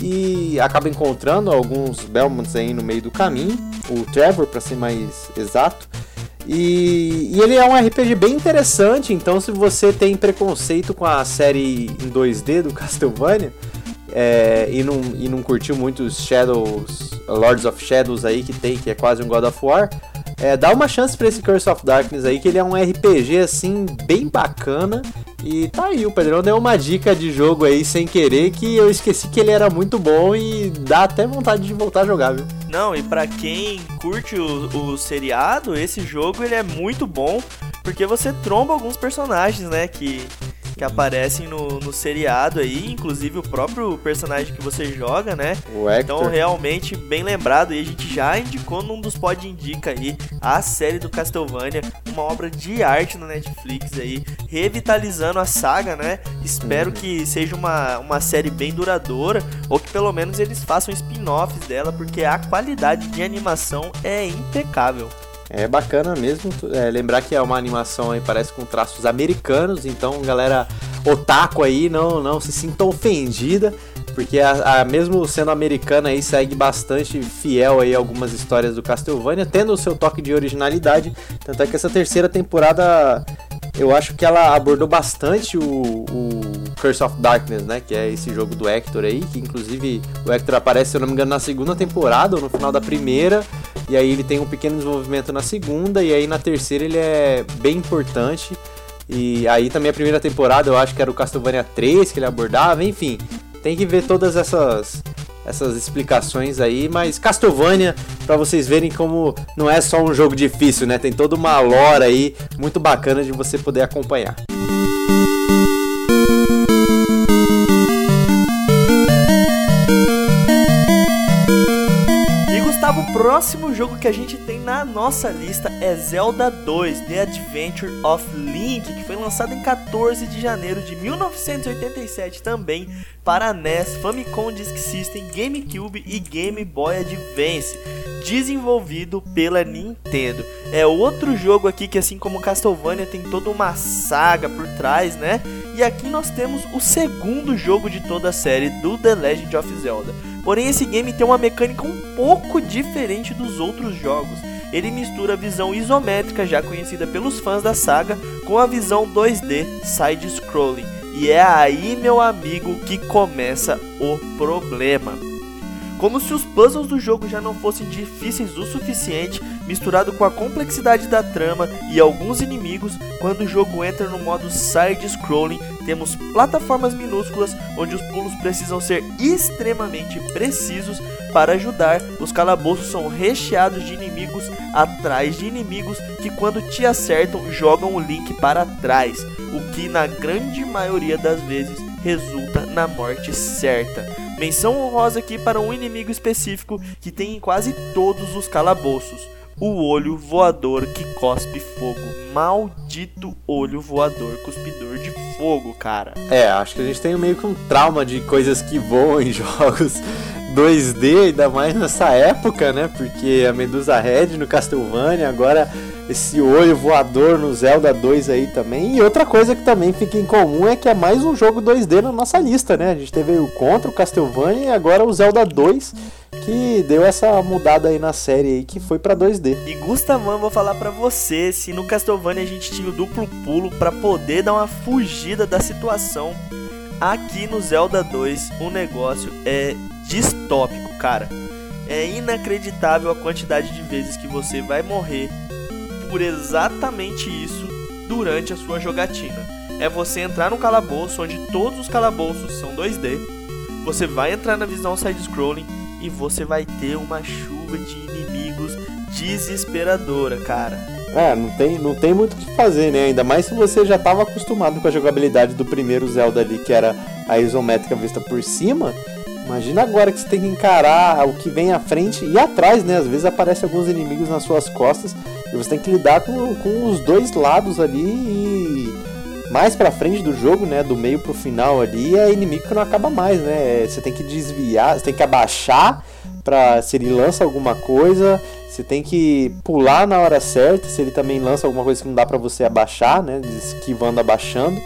e acaba encontrando alguns Belmonts aí no meio do caminho, o Trevor para ser mais exato. E, e, ele é um RPG bem interessante, então se você tem preconceito com a série em 2D do Castlevania é, e, não, e não curtiu muito os Shadows, Lords of Shadows aí que tem, que é quase um God of War, é, dá uma chance para esse Curse of Darkness aí, que ele é um RPG assim bem bacana e tá aí, o Pedrão deu uma dica de jogo aí sem querer que eu esqueci que ele era muito bom e dá até vontade de voltar a jogar, viu? Não, e para quem curte o, o seriado, esse jogo ele é muito bom porque você tromba alguns personagens, né, que que aparecem no, no seriado aí, inclusive o próprio personagem que você joga, né? O Hector. Então, realmente, bem lembrado, e a gente já indicou num dos pod indica aí a série do Castlevania, uma obra de arte na Netflix aí, revitalizando a saga, né? Espero uhum. que seja uma, uma série bem duradoura, ou que pelo menos eles façam spin-offs dela, porque a qualidade de animação é impecável. É bacana mesmo é, lembrar que é uma animação aí, parece com traços americanos, então galera otaku aí não, não se sinta ofendida, porque a, a, mesmo sendo americana aí segue bastante fiel aí algumas histórias do Castlevania, tendo o seu toque de originalidade, tanto é que essa terceira temporada eu acho que ela abordou bastante o, o, Curse of Darkness, né? Que é esse jogo do Hector aí, que inclusive o Hector aparece, se eu não me engano, na segunda temporada ou no final da primeira. E aí ele tem um pequeno desenvolvimento na segunda, e aí na terceira ele é bem importante. E aí também a primeira temporada eu acho que era o Castlevania 3 que ele abordava, enfim. Tem que ver todas essas essas explicações aí, mas Castlevania, para vocês verem como não é só um jogo difícil, né? Tem toda uma lore aí muito bacana de você poder acompanhar. O próximo jogo que a gente tem na nossa lista é Zelda 2: The Adventure of Link, que foi lançado em 14 de janeiro de 1987 também para NES, Famicom Disk System, GameCube e Game Boy Advance, desenvolvido pela Nintendo. É outro jogo aqui que assim como Castlevania tem toda uma saga por trás, né? E aqui nós temos o segundo jogo de toda a série do The Legend of Zelda. Porém, esse game tem uma mecânica um pouco diferente dos outros jogos. ele mistura a visão isométrica já conhecida pelos fãs da saga com a visão 2D side-scrolling. E é aí, meu amigo, que começa o problema. Como se os puzzles do jogo já não fossem difíceis o suficiente, misturado com a complexidade da trama e alguns inimigos, quando o jogo entra no modo side-scrolling, temos plataformas minúsculas onde os pulos precisam ser extremamente precisos para ajudar. Os calabouços são recheados de inimigos atrás de inimigos que, quando te acertam, jogam o link para trás, o que na grande maioria das vezes resulta na morte certa. Menção honrosa aqui para um inimigo específico que tem em quase todos os calabouços. O olho voador que cospe fogo. Maldito olho voador cuspidor de fogo, cara. É, acho que a gente tem meio que um trauma de coisas que voam em jogos 2D, ainda mais nessa época, né? Porque a Medusa Red no Castlevania, agora esse olho voador no Zelda 2 aí também. E outra coisa que também fica em comum é que é mais um jogo 2D na nossa lista, né? A gente teve o Contra, o Castlevania e agora o Zelda 2 que deu essa mudada aí na série aí que foi para 2D. E Gustavão, vou falar para você, se no Castlevania a gente tinha o duplo pulo para poder dar uma fugida da situação, aqui no Zelda 2 o negócio é distópico, cara. É inacreditável a quantidade de vezes que você vai morrer por exatamente isso durante a sua jogatina. É você entrar num calabouço onde todos os calabouços são 2D. Você vai entrar na visão side-scrolling e você vai ter uma chuva de inimigos desesperadora, cara. É, não tem, não tem muito o que fazer, né? Ainda mais se você já estava acostumado com a jogabilidade do primeiro Zelda ali, que era a isométrica vista por cima. Imagina agora que você tem que encarar o que vem à frente e atrás, né? Às vezes aparecem alguns inimigos nas suas costas e você tem que lidar com, com os dois lados ali e mais pra frente do jogo, né? Do meio pro final ali, é inimigo que não acaba mais, né? Você tem que desviar, você tem que abaixar pra se ele lança alguma coisa, você tem que pular na hora certa, se ele também lança alguma coisa que não dá pra você abaixar, né? Esquivando, abaixando.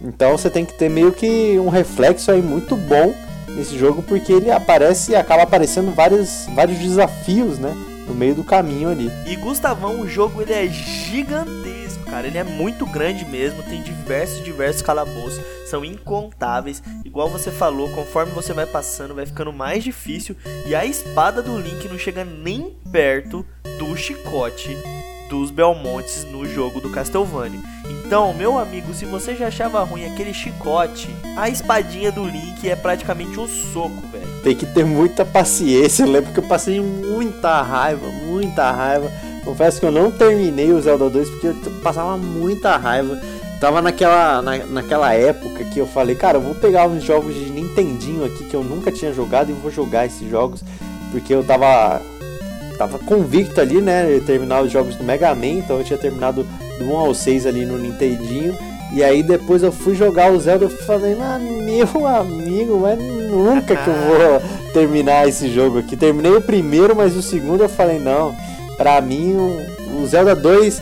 Então você tem que ter meio que um reflexo aí muito bom nesse jogo, porque ele aparece e acaba aparecendo vários, vários desafios, né? No meio do caminho ali. E Gustavão, o jogo ele é gigantesco, cara. Ele é muito grande mesmo, tem diversos, diversos calabouços, são incontáveis. Igual você falou, conforme você vai passando, vai ficando mais difícil. E a espada do Link não chega nem perto do chicote dos Belmontes no jogo do Castlevania. Então, meu amigo, se você já achava ruim aquele chicote, a espadinha do Link é praticamente um soco, velho. Tem que ter muita paciência. Eu lembro que eu passei muita raiva, muita raiva. Confesso que eu não terminei o Zelda 2 porque eu passava muita raiva. Tava naquela, na, naquela época que eu falei, cara, eu vou pegar uns jogos de Nintendinho aqui que eu nunca tinha jogado e vou jogar esses jogos. Porque eu tava tava convicto ali, né? Terminar os jogos do Mega Man, então eu tinha terminado do 1 ao 6 ali no Nintendinho. E aí depois eu fui jogar o Zelda e falei, ah, meu amigo, mas nunca que eu vou terminar esse jogo aqui. Terminei o primeiro, mas o segundo eu falei, não, pra mim o Zelda 2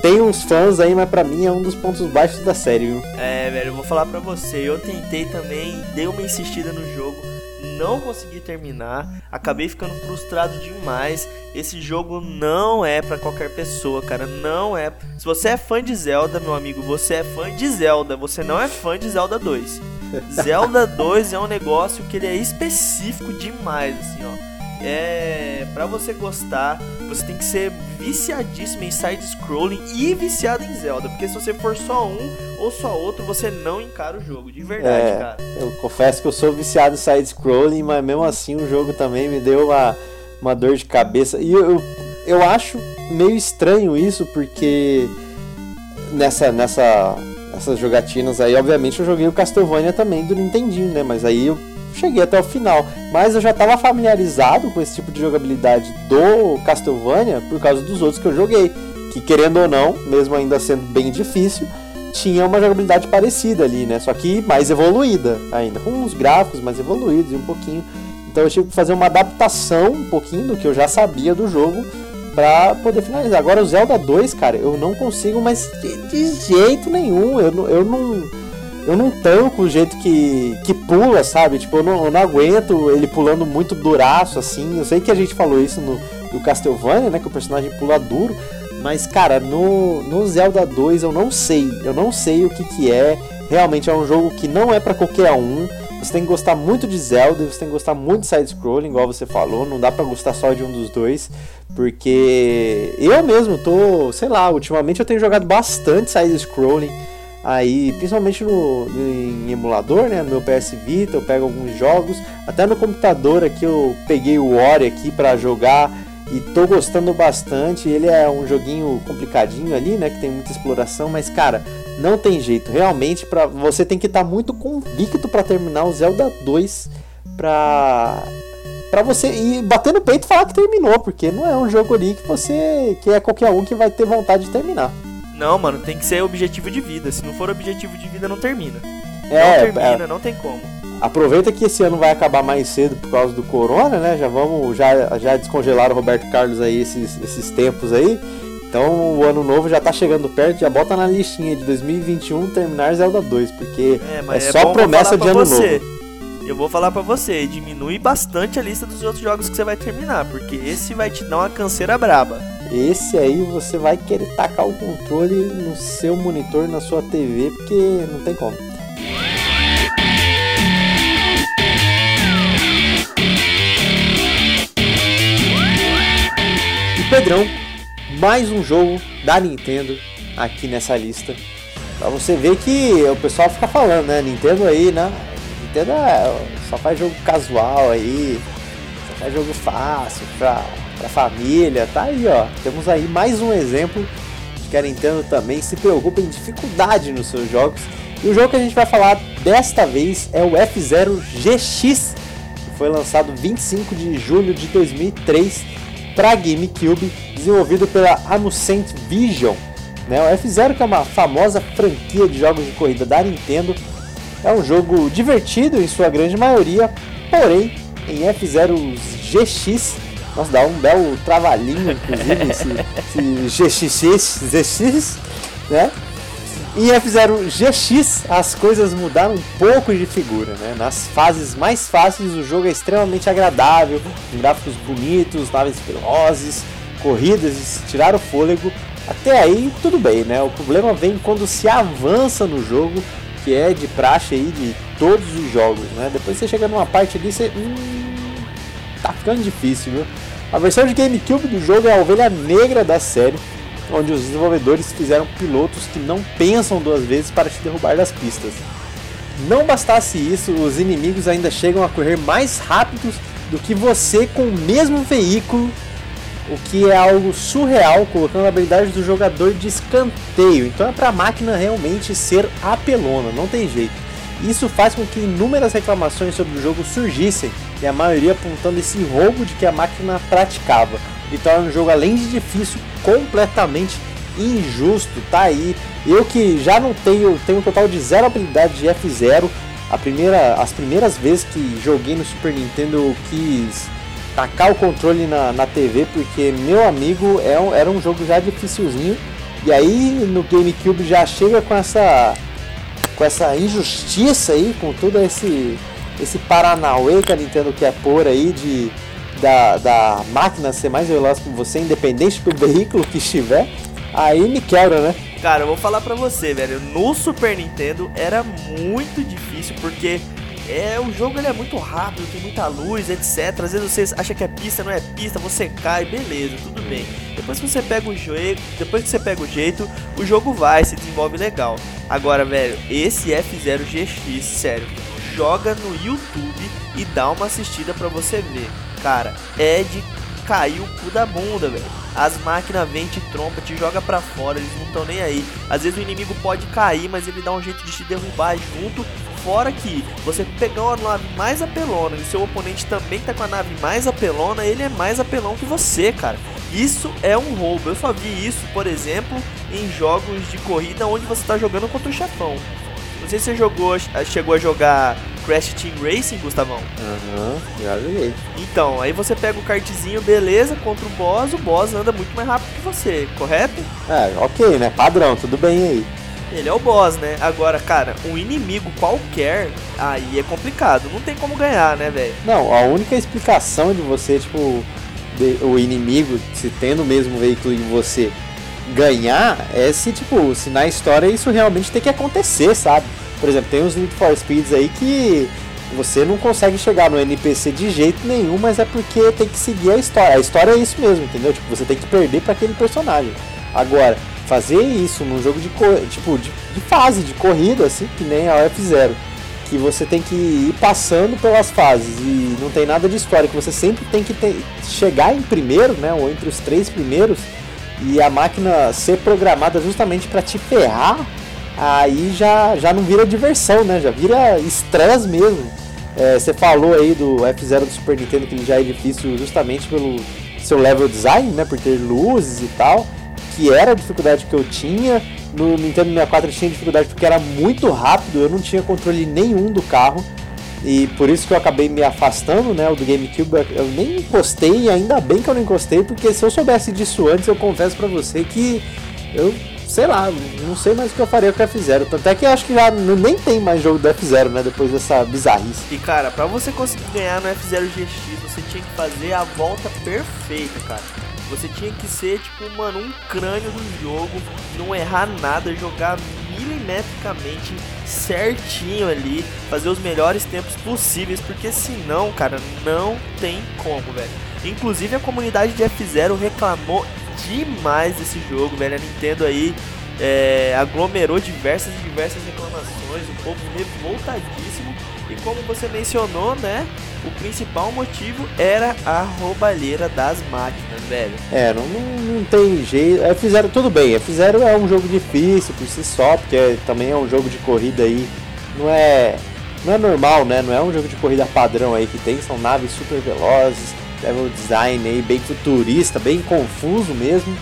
tem uns fãs aí, mas pra mim é um dos pontos baixos da série, viu? É, velho, eu vou falar pra você, eu tentei também, dei uma insistida no jogo não consegui terminar, acabei ficando frustrado demais. Esse jogo não é para qualquer pessoa, cara, não é. Se você é fã de Zelda, meu amigo, você é fã de Zelda, você não é fã de Zelda 2. Zelda 2 é um negócio que ele é específico demais, assim, ó é para você gostar, você tem que ser viciadíssimo em side scrolling e viciado em Zelda, porque se você for só um ou só outro, você não encara o jogo, de verdade, é, cara. Eu confesso que eu sou viciado em side scrolling, mas mesmo assim o jogo também me deu uma, uma dor de cabeça. E eu, eu acho meio estranho isso, porque nessa nessa essas jogatinas aí, obviamente eu joguei o Castlevania também do Nintendinho, né? Mas aí eu cheguei até o final. Mas eu já estava familiarizado com esse tipo de jogabilidade do Castlevania por causa dos outros que eu joguei. Que querendo ou não, mesmo ainda sendo bem difícil, tinha uma jogabilidade parecida ali, né? Só que mais evoluída ainda, com uns gráficos mais evoluídos e um pouquinho. Então eu tive que fazer uma adaptação um pouquinho do que eu já sabia do jogo para poder finalizar. Agora o Zelda 2, cara, eu não consigo mais de, de jeito nenhum. Eu, eu não eu não tanco o jeito que, que pula, sabe? Tipo, eu não, eu não aguento ele pulando muito duraço, assim. Eu sei que a gente falou isso no, do Castlevania, né? Que o personagem pula duro. Mas, cara, no, no Zelda 2 eu não sei. Eu não sei o que, que é. Realmente é um jogo que não é para qualquer um. Você tem que gostar muito de Zelda, você tem que gostar muito de side-scrolling, igual você falou. Não dá para gostar só de um dos dois. Porque eu mesmo tô, sei lá, ultimamente eu tenho jogado bastante side-scrolling aí, principalmente no, em emulador, né, no meu PS Vita, eu pego alguns jogos, até no computador aqui eu peguei o Ori aqui para jogar e tô gostando bastante. Ele é um joguinho complicadinho ali, né, que tem muita exploração, mas cara, não tem jeito. Realmente para você tem que estar tá muito convicto para terminar o Zelda 2 para para você ir bater no peito e falar que terminou, porque não é um jogo ali que você que é qualquer um que vai ter vontade de terminar. Não, mano, tem que ser objetivo de vida. Se não for objetivo de vida, não termina. É, não termina, é... não tem como. Aproveita que esse ano vai acabar mais cedo por causa do corona, né? Já vamos, já, já descongelaram o Roberto Carlos aí esses, esses tempos aí. Então o ano novo já tá chegando perto, já bota na listinha de 2021 terminar Zelda 2, porque é, é, é só promessa de ano você. novo. Eu vou falar para você, diminui bastante a lista dos outros jogos que você vai terminar, porque esse vai te dar uma canseira braba. Esse aí você vai querer tacar o controle no seu monitor, na sua TV, porque não tem como. E Pedrão, mais um jogo da Nintendo aqui nessa lista. Pra você ver que o pessoal fica falando, né? Nintendo aí, né? Nintendo é, só faz jogo casual aí, só faz jogo fácil pra para família, tá aí ó. Temos aí mais um exemplo de que a Nintendo também se preocupa em dificuldade nos seus jogos. E o jogo que a gente vai falar desta vez é o F0 GX, que foi lançado 25 de julho de 2003 para GameCube, desenvolvido pela Amucent Vision. Né? O F0 que é uma famosa franquia de jogos de corrida da Nintendo, é um jogo divertido em sua grande maioria, porém em F0 GX nossa, dá um belo trabalhinho, inclusive, esse, esse GXX, GX, né? Em F0 GX, as coisas mudaram um pouco de figura, né? Nas fases mais fáceis, o jogo é extremamente agradável, com gráficos bonitos, naves velozes, corridas e se tirar o fôlego. Até aí, tudo bem, né? O problema vem quando se avança no jogo, que é de praxe aí de todos os jogos, né? Depois você chega numa parte ali, você... Hum, tá ficando difícil, viu? A versão de GameCube do jogo é a ovelha negra da série, onde os desenvolvedores fizeram pilotos que não pensam duas vezes para te derrubar das pistas. Não bastasse isso, os inimigos ainda chegam a correr mais rápidos do que você com o mesmo veículo, o que é algo surreal, colocando a habilidade do jogador de escanteio. Então é para a máquina realmente ser apelona, não tem jeito. Isso faz com que inúmeras reclamações sobre o jogo surgissem, e a maioria apontando esse roubo de que a máquina praticava. E torna o jogo, além de difícil, completamente injusto. Tá aí. Eu que já não tenho, tenho um total de zero habilidade de F0. A primeira, as primeiras vezes que joguei no Super Nintendo eu quis tacar o controle na, na TV porque meu amigo é um, era um jogo já dificilzinho. E aí no GameCube já chega com essa com essa injustiça aí, com todo esse esse Paranauê que a Nintendo quer pôr aí de da, da máquina ser mais veloz que você, independente do veículo que estiver, aí me quebra, né? Cara, eu vou falar pra você, velho. No Super Nintendo era muito difícil porque é, o jogo ele é muito rápido, tem muita luz, etc. Às vezes você acha que é pista, não é pista, você cai, beleza, tudo bem. Depois que você pega o jeito, depois que você pega o jeito, o jogo vai, se desenvolve legal. Agora, velho, esse F0 GX, sério, joga no YouTube e dá uma assistida para você ver. Cara, é de cair o cu da bunda, velho. As máquinas vêm, te trompa, te joga pra fora, eles não estão nem aí. Às vezes o inimigo pode cair, mas ele dá um jeito de te derrubar junto. Fora que você pegar uma nave mais apelona e seu oponente também tá com a nave mais apelona, ele é mais apelão que você, cara. Isso é um roubo. Eu só vi isso, por exemplo, em jogos de corrida onde você tá jogando contra o chefão. Não sei se você jogou, chegou a jogar Crash Team Racing, Gustavão? Aham, uhum, já joguei. Então, aí você pega o kartzinho, beleza, contra o boss, o boss anda muito mais rápido que você, correto? É, ok, né? Padrão, tudo bem aí. Ele é o boss, né? Agora, cara, um inimigo qualquer, aí é complicado. Não tem como ganhar, né, velho? Não, a única explicação de você, tipo, o inimigo, se tendo o mesmo veículo em você, ganhar, é se, tipo, se na história isso realmente tem que acontecer, sabe? Por exemplo, tem uns Need for Speeds aí que você não consegue chegar no NPC de jeito nenhum, mas é porque tem que seguir a história. A história é isso mesmo, entendeu? Tipo, você tem que perder para aquele personagem. Agora, fazer isso num jogo de tipo de, de, fase, de corrida, assim, que nem a F0, que você tem que ir passando pelas fases e não tem nada de história, que você sempre tem que ter, chegar em primeiro, né, ou entre os três primeiros, e a máquina ser programada justamente para te ferrar, aí já, já não vira diversão, né? Já vira estresse mesmo. É, você falou aí do F0 do Super Nintendo que ele já é difícil justamente pelo seu level design, né? Por ter luzes e tal, que era a dificuldade que eu tinha. No Nintendo 64 eu tinha dificuldade porque era muito rápido, eu não tinha controle nenhum do carro. E por isso que eu acabei me afastando, né, o do GameCube, eu nem encostei, ainda bem que eu não encostei, porque se eu soubesse disso antes, eu confesso para você que eu, sei lá, não sei mais o que eu faria com o F0. Tanto é que acho que já nem tem mais jogo do F0, né, depois dessa bizarrice. E cara, para você conseguir ganhar no F0 GX, você tinha que fazer a volta perfeita, cara. Você tinha que ser, tipo, mano, um crânio do jogo, não errar nada, jogar milimetricamente certinho ali, fazer os melhores tempos possíveis, porque senão, cara, não tem como, velho. Inclusive a comunidade de F0 reclamou demais desse jogo, velho. A Nintendo aí é, aglomerou diversas e diversas reclamações, o povo revoltadíssimo. E como você mencionou, né? O principal motivo era a roubalheira das máquinas, velho. É, não, não, tem jeito. É, fizeram tudo bem. É, fizeram é um jogo difícil por si só, porque é, também é um jogo de corrida aí. Não é, não é normal, né? Não é um jogo de corrida padrão aí que tem. São naves super velozes, level design aí bem futurista, bem confuso mesmo.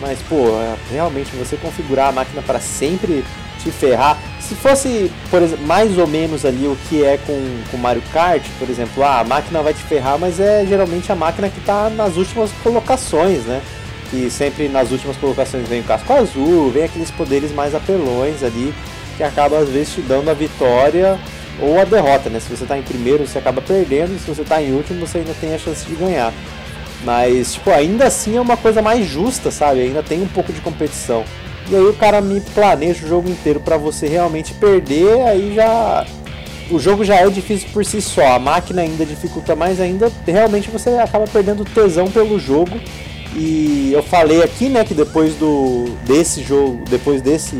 Mas, pô, é, realmente você configurar a máquina para sempre te ferrar. Se fosse, por exemplo, mais ou menos ali o que é com, com Mario Kart, por exemplo, ah, a máquina vai te ferrar, mas é geralmente a máquina que está nas últimas colocações, né? Que sempre nas últimas colocações vem o casco azul, vem aqueles poderes mais apelões ali, que acaba às vezes te dando a vitória ou a derrota, né? Se você está em primeiro, você acaba perdendo, se você está em último, você ainda tem a chance de ganhar. Mas, tipo, ainda assim é uma coisa mais justa, sabe? Ainda tem um pouco de competição. E aí o cara me planeja o jogo inteiro para você realmente perder, aí já o jogo já é difícil por si só, a máquina ainda dificulta mais ainda, realmente você acaba perdendo tesão pelo jogo. E eu falei aqui, né, que depois do desse jogo, depois desse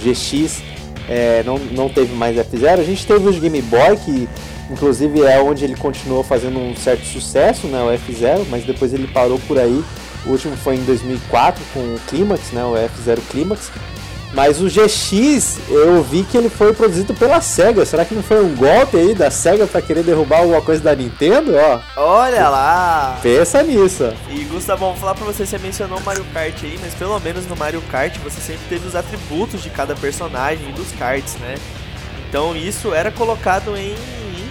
GX, é, não, não teve mais F0, a gente teve os Game Boy, que inclusive é onde ele continuou fazendo um certo sucesso, né, o F0, mas depois ele parou por aí. O último foi em 2004 com o Climax, né, o F0 Climax. Mas o GX, eu vi que ele foi produzido pela SEGA. Será que não foi um golpe aí da SEGA para querer derrubar alguma coisa da Nintendo? Ó. Olha lá! Pensa nisso. E Gustavo, vou falar pra você, você mencionou Mario Kart aí, mas pelo menos no Mario Kart você sempre teve os atributos de cada personagem e dos karts, né? Então isso era colocado em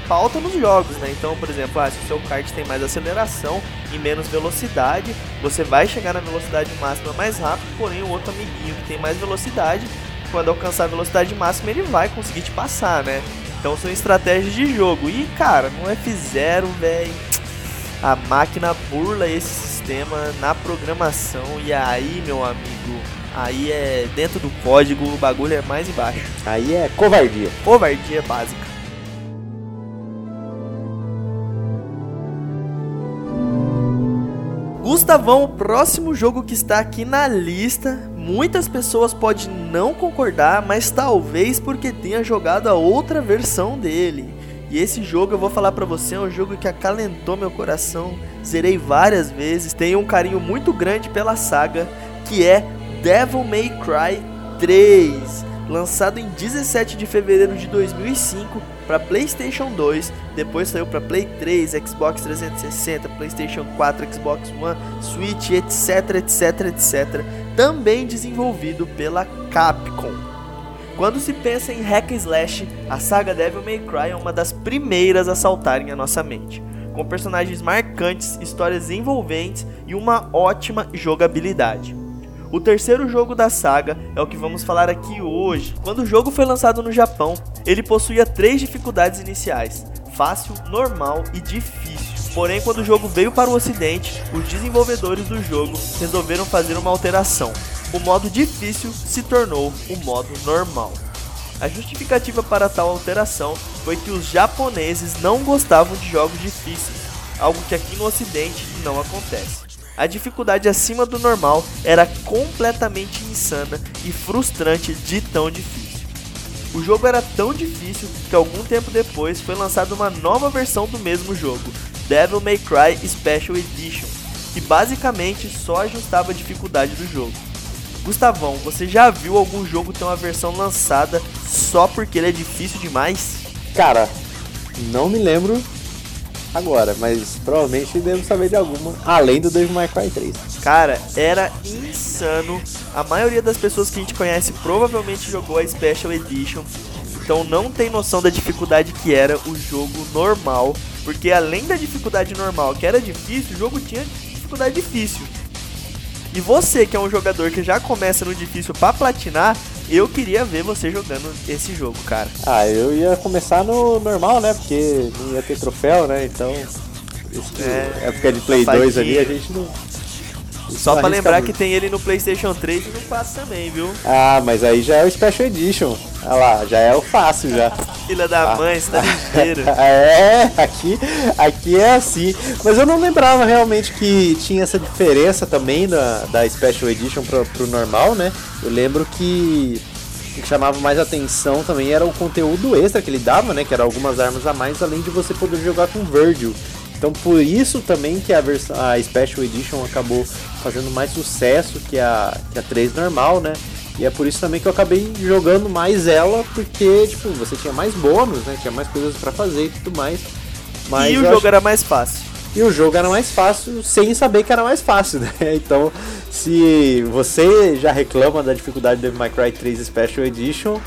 pauta nos jogos, né? Então, por exemplo, ah, se o seu kart tem mais aceleração e menos velocidade, você vai chegar na velocidade máxima mais rápido, porém o outro amiguinho que tem mais velocidade, quando alcançar a velocidade máxima, ele vai conseguir te passar, né? Então são estratégias de jogo. E cara, no F0, velho, a máquina burla esse sistema na programação e aí, meu amigo, aí é dentro do código, o bagulho é mais embaixo. Aí é covardia. Covardia básica. Gustavão, o próximo jogo que está aqui na lista, muitas pessoas podem não concordar, mas talvez porque tenha jogado a outra versão dele. E esse jogo eu vou falar para você, é um jogo que acalentou meu coração, zerei várias vezes, tenho um carinho muito grande pela saga, que é Devil May Cry 3 lançado em 17 de fevereiro de 2005 para PlayStation 2, depois saiu para Play 3, Xbox 360, PlayStation 4, Xbox One, Switch, etc, etc, etc, também desenvolvido pela Capcom. Quando se pensa em hack slash, a saga Devil May Cry é uma das primeiras a saltarem a nossa mente, com personagens marcantes, histórias envolventes e uma ótima jogabilidade. O terceiro jogo da saga é o que vamos falar aqui hoje. Quando o jogo foi lançado no Japão, ele possuía três dificuldades iniciais: fácil, normal e difícil. Porém, quando o jogo veio para o ocidente, os desenvolvedores do jogo resolveram fazer uma alteração. O modo difícil se tornou o modo normal. A justificativa para tal alteração foi que os japoneses não gostavam de jogos difíceis, algo que aqui no ocidente não acontece. A dificuldade acima do normal era completamente insana e frustrante de tão difícil. O jogo era tão difícil que algum tempo depois foi lançada uma nova versão do mesmo jogo, Devil May Cry Special Edition, que basicamente só ajustava a dificuldade do jogo. Gustavão, você já viu algum jogo ter uma versão lançada só porque ele é difícil demais? Cara, não me lembro agora, mas provavelmente devo saber de alguma, além do Devil May Cry 3. Cara, era insano. A maioria das pessoas que a gente conhece provavelmente jogou a Special Edition, então não tem noção da dificuldade que era o jogo normal, porque além da dificuldade normal, que era difícil, o jogo tinha dificuldade difícil. E você que é um jogador que já começa no difícil para platinar, eu queria ver você jogando esse jogo, cara. Ah, eu ia começar no normal, né? Porque não ia ter troféu, né? Então, esse é, época de Play 2 ali, a gente não. Só pra lembrar muito. que tem ele no PlayStation 3 e no 4 também, viu? Ah, mas aí já é o Special Edition. Olha lá, já é o fácil já. Filha da ah. mãe, você tá ligeiro. é, aqui, aqui é assim. Mas eu não lembrava realmente que tinha essa diferença também da, da Special Edition pro, pro normal, né? Eu lembro que o que chamava mais atenção também era o conteúdo extra que ele dava, né? Que era algumas armas a mais, além de você poder jogar com Virgil. Então por isso também que a, versão, a Special Edition acabou fazendo mais sucesso que a, que a 3 normal, né? E é por isso também que eu acabei jogando mais ela, porque, tipo, você tinha mais bônus, né? Tinha mais coisas para fazer e tudo mais. Mas e o jogo acho... era mais fácil. E o jogo era mais fácil sem saber que era mais fácil, né? Então, se você já reclama da dificuldade do My Cry 3 Special Edition,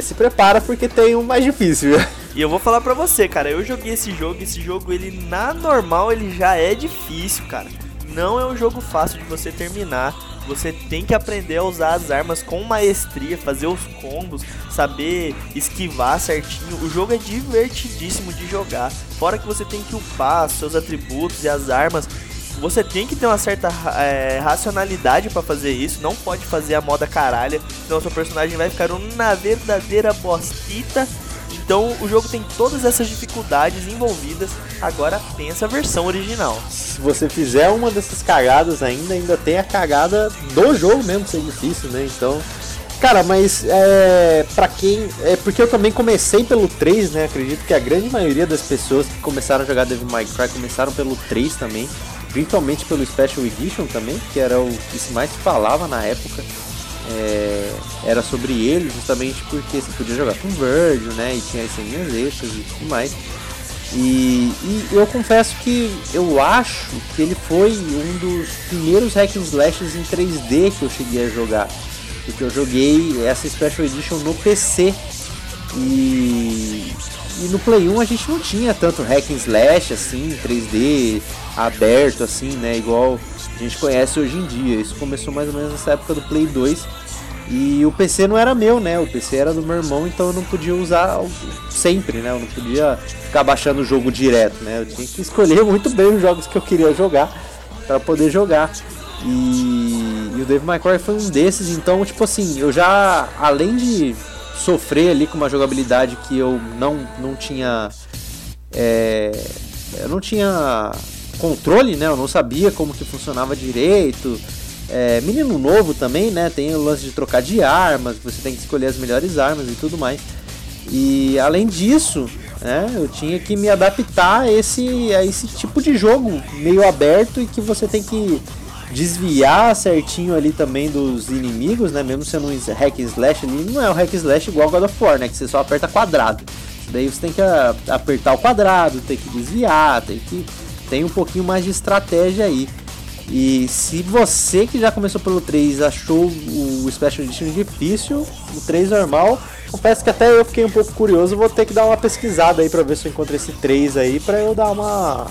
se prepara porque tem um mais difícil. E eu vou falar pra você, cara, eu joguei esse jogo, esse jogo ele na normal ele já é difícil, cara. Não é um jogo fácil de você terminar. Você tem que aprender a usar as armas com maestria, fazer os combos, saber esquivar certinho. O jogo é divertidíssimo de jogar. Fora que você tem que upar seus atributos e as armas. Você tem que ter uma certa é, racionalidade para fazer isso. Não pode fazer a moda caralha, senão seu personagem vai ficar uma verdadeira bostita então o jogo tem todas essas dificuldades envolvidas, agora pensa a versão original. Se você fizer uma dessas cagadas ainda, ainda tem a cagada do jogo mesmo ser difícil, né? Então. Cara, mas é. Pra quem. É porque eu também comecei pelo 3, né? Acredito que a grande maioria das pessoas que começaram a jogar Devil May Cry começaram pelo 3 também. Principalmente pelo Special Edition também, que era o que se mais falava na época é, era sobre ele, justamente porque você podia jogar com Virgil, né? E tinha as ceninhas extras e tudo mais. E, e, eu confesso que eu acho que ele foi um dos primeiros hack and slashes em 3D que eu cheguei a jogar. Porque eu joguei essa Special Edition no PC. E, e no Play 1 a gente não tinha tanto hack and slash assim, 3D aberto assim, né? Igual a gente conhece hoje em dia. Isso começou mais ou menos nessa época do Play 2. E o PC não era meu, né? O PC era do meu irmão, então eu não podia usar sempre, né? Eu não podia ficar baixando o jogo direto, né? Eu tinha que escolher muito bem os jogos que eu queria jogar para poder jogar. E, e o Dave McCoy foi um desses, então, tipo assim, eu já, além de sofrer ali com uma jogabilidade que eu não, não tinha. É, eu não tinha controle, né? Eu não sabia como que funcionava direito. É, menino novo também, né? Tem o lance de trocar de armas, você tem que escolher as melhores armas e tudo mais. E além disso, né, eu tinha que me adaptar a esse, a esse tipo de jogo meio aberto e que você tem que desviar certinho ali também dos inimigos, né? Mesmo sendo um hack slash ali, não é um hack slash igual God of War, né? Que você só aperta quadrado. Daí você tem que apertar o quadrado, tem que desviar, tem que tem um pouquinho mais de estratégia aí. E se você que já começou pelo 3 achou o Special Edition difícil, o 3 normal, confesso que até eu fiquei um pouco curioso, vou ter que dar uma pesquisada aí para ver se eu encontro esse 3 aí para eu dar uma,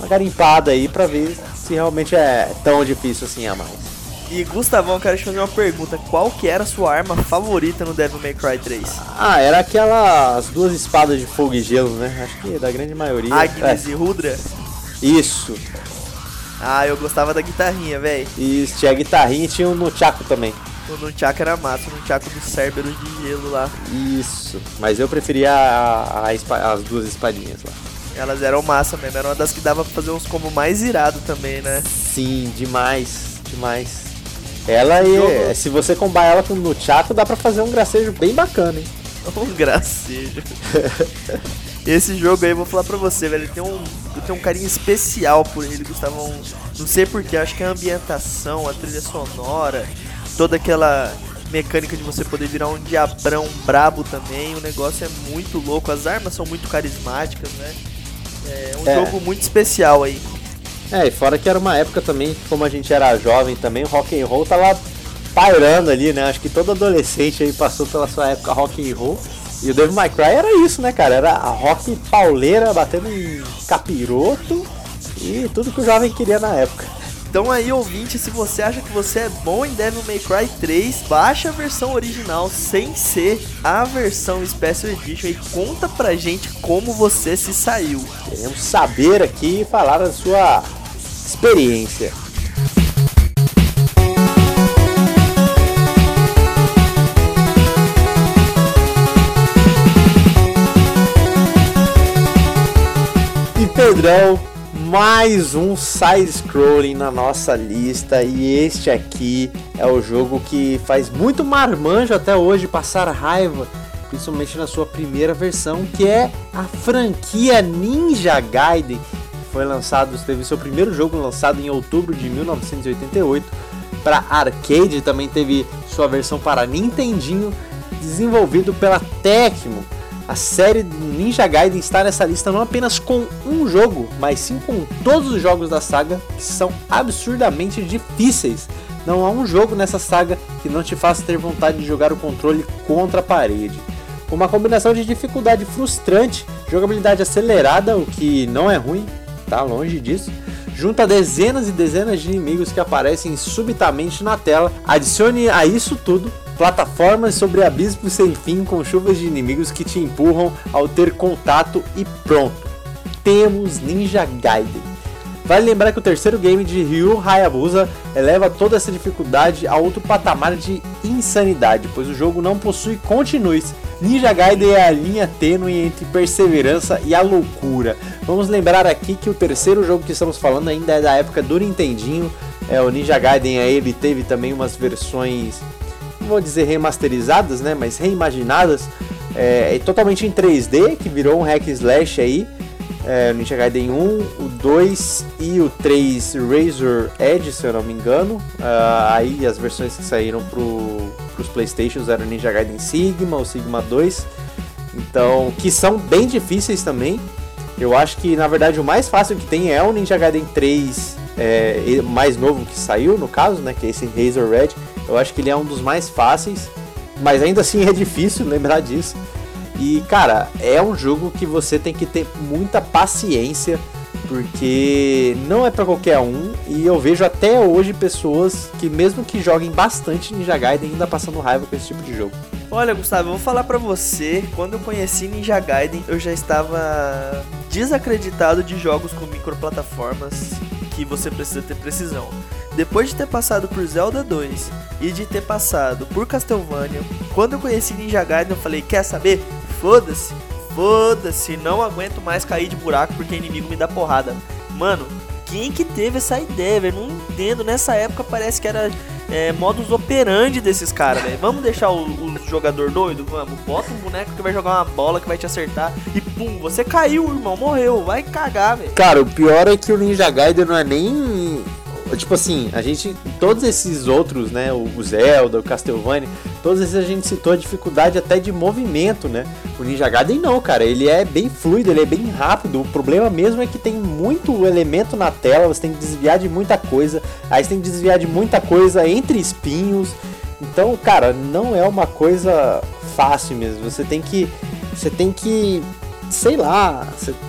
uma garimpada aí para ver se realmente é tão difícil assim a mais. E Gustavão, quero te fazer uma pergunta. Qual que era a sua arma favorita no Devil May Cry 3? Ah, era aquelas duas espadas de fogo e gelo, né? Acho que da grande maioria. Agnes é. e Rudra? Isso. Ah, eu gostava da guitarrinha, velho. Isso, tinha a guitarrinha e tinha o Nunchaku também. O Nunchaku era massa, o Nunchaku do Cerberus de gelo lá. Isso, mas eu preferia a, a as duas espadinhas lá. Elas eram massa mesmo, era uma das que dava pra fazer uns combos mais irados também, né? Sim, demais, demais. Ela e Jogo- se você combar ela com o Nunchaku, dá pra fazer um gracejo bem bacana, hein? Um gracejo. Esse jogo aí, vou falar pra você, velho, tem um, eu tenho um carinho especial por ele, Gustavo. um- Não sei porquê, acho que a ambientação, a trilha sonora, toda aquela mecânica de você poder virar um diabrão brabo também, o negócio é muito louco, as armas são muito carismáticas, né? É um É. jogo muito especial aí. É, e fora que era uma época também, como a gente era jovem também, o rock and roll tava pairando ali, né? Acho que todo adolescente aí passou pela sua época rock and roll. E o Devil May Cry era isso, né, cara? Era a rock pauleira batendo em capiroto e tudo que o jovem queria na época. Então aí, ouvinte, se você acha que você é bom em Devil May Cry 3, baixa a versão original sem ser a versão Special Edition e conta pra gente como você se saiu. Queremos saber aqui e falar da sua experiência. E Pedrão, mais um side-scrolling na nossa lista e este aqui é o jogo que faz muito marmanjo até hoje passar raiva, principalmente na sua primeira versão, que é a franquia Ninja Gaiden. que Foi lançado, teve seu primeiro jogo lançado em outubro de 1988 para arcade, também teve sua versão para Nintendinho, desenvolvido pela Tecmo. A série Ninja Gaiden está nessa lista não apenas com um jogo, mas sim com todos os jogos da saga que são absurdamente difíceis. Não há um jogo nessa saga que não te faça ter vontade de jogar o controle contra a parede. Uma combinação de dificuldade frustrante, jogabilidade acelerada, o que não é ruim, tá longe disso, junto a dezenas e dezenas de inimigos que aparecem subitamente na tela. Adicione a isso tudo plataformas sobre abismos sem fim com chuvas de inimigos que te empurram ao ter contato e pronto. Temos Ninja Gaiden. Vale lembrar que o terceiro game de Ryu Hayabusa eleva toda essa dificuldade a outro patamar de insanidade, pois o jogo não possui continues. Ninja Gaiden é a linha tênue entre perseverança e a loucura. Vamos lembrar aqui que o terceiro jogo que estamos falando ainda é da época do Nintendinho. É, o Ninja Gaiden aí ele teve também umas versões, vou dizer remasterizadas, né, mas reimaginadas, é, é totalmente em 3D, que virou um hack slash aí é, Ninja Gaiden 1, o 2 e o 3 Razor Edge, se eu não me engano. Ah, aí as versões que saíram pro, pros Playstations eram Ninja Gaiden Sigma, o Sigma 2. Então, que são bem difíceis também. Eu acho que na verdade o mais fácil que tem é o Ninja Gaiden 3 é, mais novo que saiu, no caso, né? Que é esse Razor Red. Eu acho que ele é um dos mais fáceis. Mas ainda assim é difícil lembrar disso. E cara, é um jogo que você tem que ter muita paciência, porque não é pra qualquer um. E eu vejo até hoje pessoas que, mesmo que joguem bastante Ninja Gaiden, ainda passando raiva com esse tipo de jogo. Olha, Gustavo, eu vou falar pra você, quando eu conheci Ninja Gaiden, eu já estava desacreditado de jogos com microplataformas que você precisa ter precisão. Depois de ter passado por Zelda 2 e de ter passado por Castlevania, quando eu conheci Ninja Gaiden, eu falei: "Quer saber? Foda-se. Foda-se, não aguento mais cair de buraco porque inimigo me dá porrada". Mano, quem que teve essa ideia, velho? Não entendo. Nessa época parece que era é, modus operandi desses caras, velho. Vamos deixar o, o jogador doido? Vamos. Bota um boneco que vai jogar uma bola que vai te acertar e pum, você caiu, irmão, morreu. Vai cagar, velho. Cara, o pior é que o Ninja Gaiden não é nem. Tipo assim, a gente. Todos esses outros, né? O Zelda, o Castlevania, todos esses a gente citou a dificuldade até de movimento, né? O Ninja Gaiden não, cara. Ele é bem fluido, ele é bem rápido. O problema mesmo é que tem muito elemento na tela, você tem que desviar de muita coisa. Aí você tem que desviar de muita coisa entre espinhos. Então, cara, não é uma coisa fácil mesmo. Você tem que. Você tem que sei lá,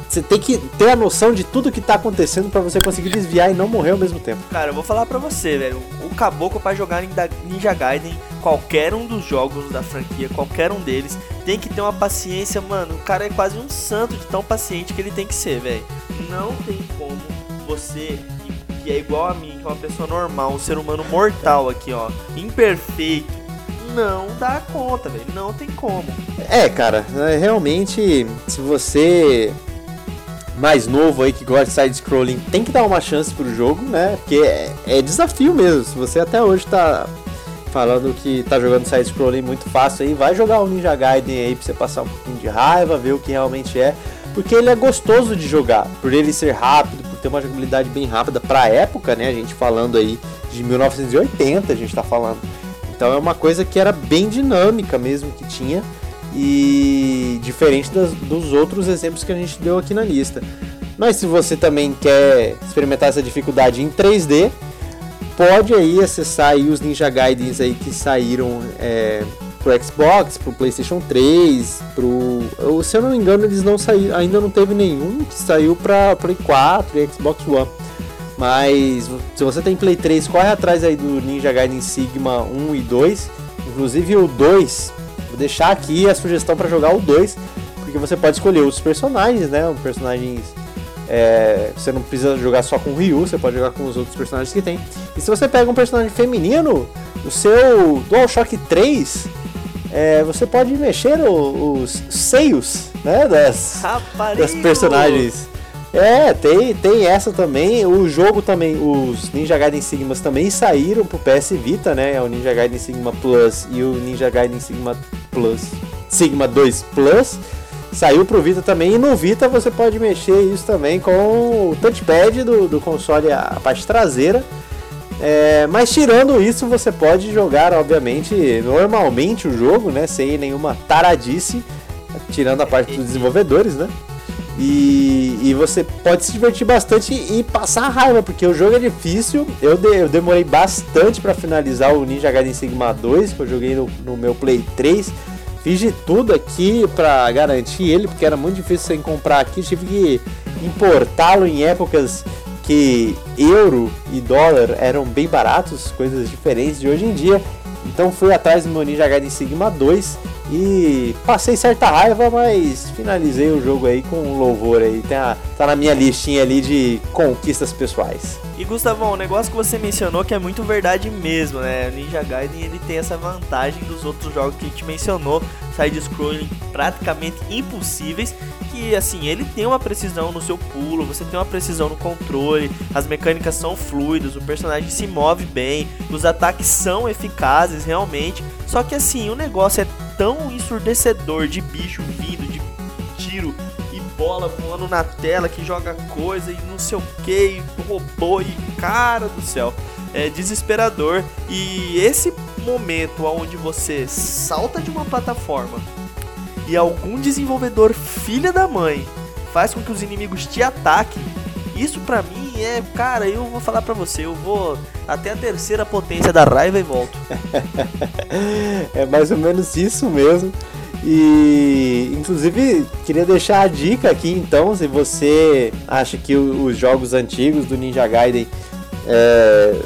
você tem que ter a noção de tudo que tá acontecendo para você conseguir desviar e não morrer ao mesmo tempo. Cara, eu vou falar pra você, velho. O caboclo para jogar Ninja Gaiden, qualquer um dos jogos da franquia, qualquer um deles, tem que ter uma paciência, mano. O cara é quase um santo de tão paciente que ele tem que ser, velho. Não tem como você que é igual a mim, que é uma pessoa normal, um ser humano mortal aqui, ó, imperfeito, não dá conta, velho. Não tem como. É, cara, é, realmente, se você mais novo aí que gosta de side-scrolling, tem que dar uma chance pro jogo, né? Porque é, é, desafio mesmo. Se você até hoje tá falando que tá jogando side-scrolling muito fácil aí, vai jogar o Ninja Gaiden aí pra você passar um pouquinho de raiva, ver o que realmente é. Porque ele é gostoso de jogar, por ele ser rápido, por ter uma jogabilidade bem rápida pra época, né? A gente falando aí de 1980, a gente tá falando. Então é uma coisa que era bem dinâmica mesmo que tinha e diferente das, dos outros exemplos que a gente deu aqui na lista. Mas se você também quer experimentar essa dificuldade em 3D, pode aí acessar aí os Ninja Gaidens aí que saíram é, pro Xbox, pro PlayStation 3, pro, se eu não me engano eles não saíram, ainda não teve nenhum que saiu para Play 4 e Xbox One. Mas se você tem Play 3, corre atrás aí do Ninja Gaiden Sigma 1 e 2. Inclusive o 2, vou deixar aqui a sugestão para jogar o 2, porque você pode escolher os personagens, né? Os personagens. É, você não precisa jogar só com o Ryu, você pode jogar com os outros personagens que tem. E se você pega um personagem feminino, o seu DualShock 3, é, você pode mexer o, os seios né, das, das personagens. É, tem, tem essa também. O jogo também, os Ninja Gaiden Sigmas também saíram pro PS Vita, né? É o Ninja Gaiden Sigma Plus e o Ninja Gaiden Sigma Plus, Sigma 2 Plus. Saiu pro Vita também, e no Vita você pode mexer isso também com o touchpad do, do console, a parte traseira. É, mas tirando isso, você pode jogar, obviamente, normalmente o jogo, né? Sem nenhuma taradice, tirando a parte dos desenvolvedores, né? E, e você pode se divertir bastante e passar raiva, porque o jogo é difícil. Eu, de, eu demorei bastante para finalizar o Ninja Gaiden Sigma 2, que eu joguei no, no meu Play 3. Fiz de tudo aqui para garantir ele, porque era muito difícil sem comprar aqui. Tive que importá-lo em épocas que euro e dólar eram bem baratos, coisas diferentes de hoje em dia. Então fui atrás do meu Ninja Gaiden Sigma 2 e passei certa raiva, mas finalizei o jogo aí com louvor aí. Tá, tá na minha listinha ali de conquistas pessoais. E Gustavão, o negócio que você mencionou que é muito verdade mesmo, né? Ninja Gaiden ele tem essa vantagem dos outros jogos que a gente mencionou, side-scrolling praticamente impossíveis, assim, ele tem uma precisão no seu pulo, você tem uma precisão no controle, as mecânicas são fluidas, o personagem se move bem, os ataques são eficazes realmente. Só que assim, o negócio é tão ensurdecedor de bicho vindo, de tiro e bola voando na tela que joga coisa e não sei o que, robô e cara do céu. É desesperador. E esse momento onde você salta de uma plataforma e algum desenvolvedor filha da mãe faz com que os inimigos te ataquem, isso pra mim é, cara, eu vou falar pra você, eu vou até a terceira potência da raiva e volto. é mais ou menos isso mesmo. E inclusive queria deixar a dica aqui então, se você acha que os jogos antigos do Ninja Gaiden é,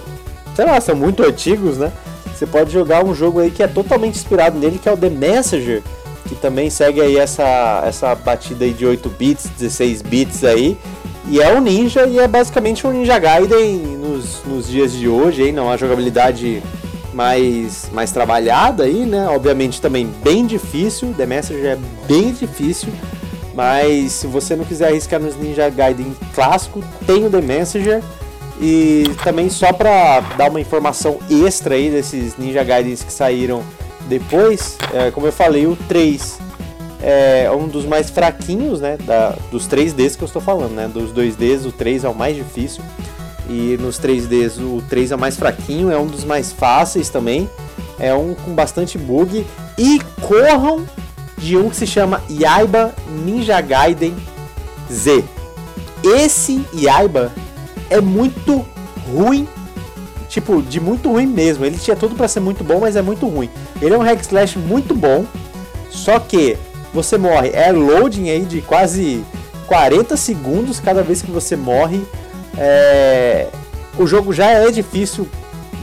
sei lá, são muito antigos, né? Você pode jogar um jogo aí que é totalmente inspirado nele, que é o The Messenger, que também segue aí essa, essa batida aí de 8 bits, 16 bits aí, e é um ninja e é basicamente um Ninja Gaiden nos, nos dias de hoje, hein? Não, a jogabilidade mais, mais trabalhada aí, né? Obviamente também bem difícil, The Messenger é bem difícil, mas se você não quiser arriscar nos Ninja Gaiden clássico, tem o The Messenger. E também só para dar uma informação extra aí desses Ninja Gaidens que saíram depois, é, como eu falei, o 3 é um dos mais fraquinhos, né? Da, dos 3Ds que eu estou falando, né? Dos 2Ds, o 3 é o mais difícil. E nos 3Ds, o 3 é o mais fraquinho, é um dos mais fáceis também. É um com bastante bug. E corram de um que se chama Yaiba Ninja Gaiden Z. Esse Yaiba é muito ruim. Tipo, de muito ruim mesmo. Ele tinha tudo para ser muito bom, mas é muito ruim. Ele é um hack slash muito bom. Só que você morre. É loading aí de quase 40 segundos cada vez que você morre. É... O jogo já é difícil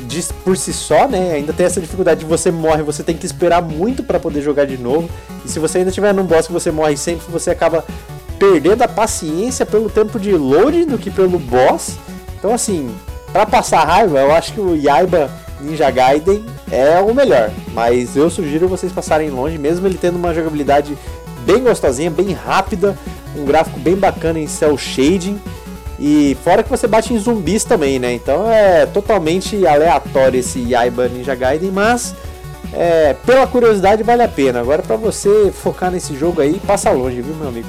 de, por si só, né? Ainda tem essa dificuldade de você morre, você tem que esperar muito para poder jogar de novo. E se você ainda tiver num boss que você morre sempre, você acaba perdendo a paciência pelo tempo de loading do que pelo boss. Então assim, para passar raiva, eu acho que o Yaiba Ninja Gaiden é o melhor, mas eu sugiro vocês passarem longe, mesmo ele tendo uma jogabilidade bem gostosinha, bem rápida, um gráfico bem bacana em cel shading. E fora que você bate em zumbis também, né? Então é totalmente aleatório esse Yaiba Ninja Gaiden, mas é, pela curiosidade vale a pena. Agora para você focar nesse jogo aí, passa longe, viu, meu amigo?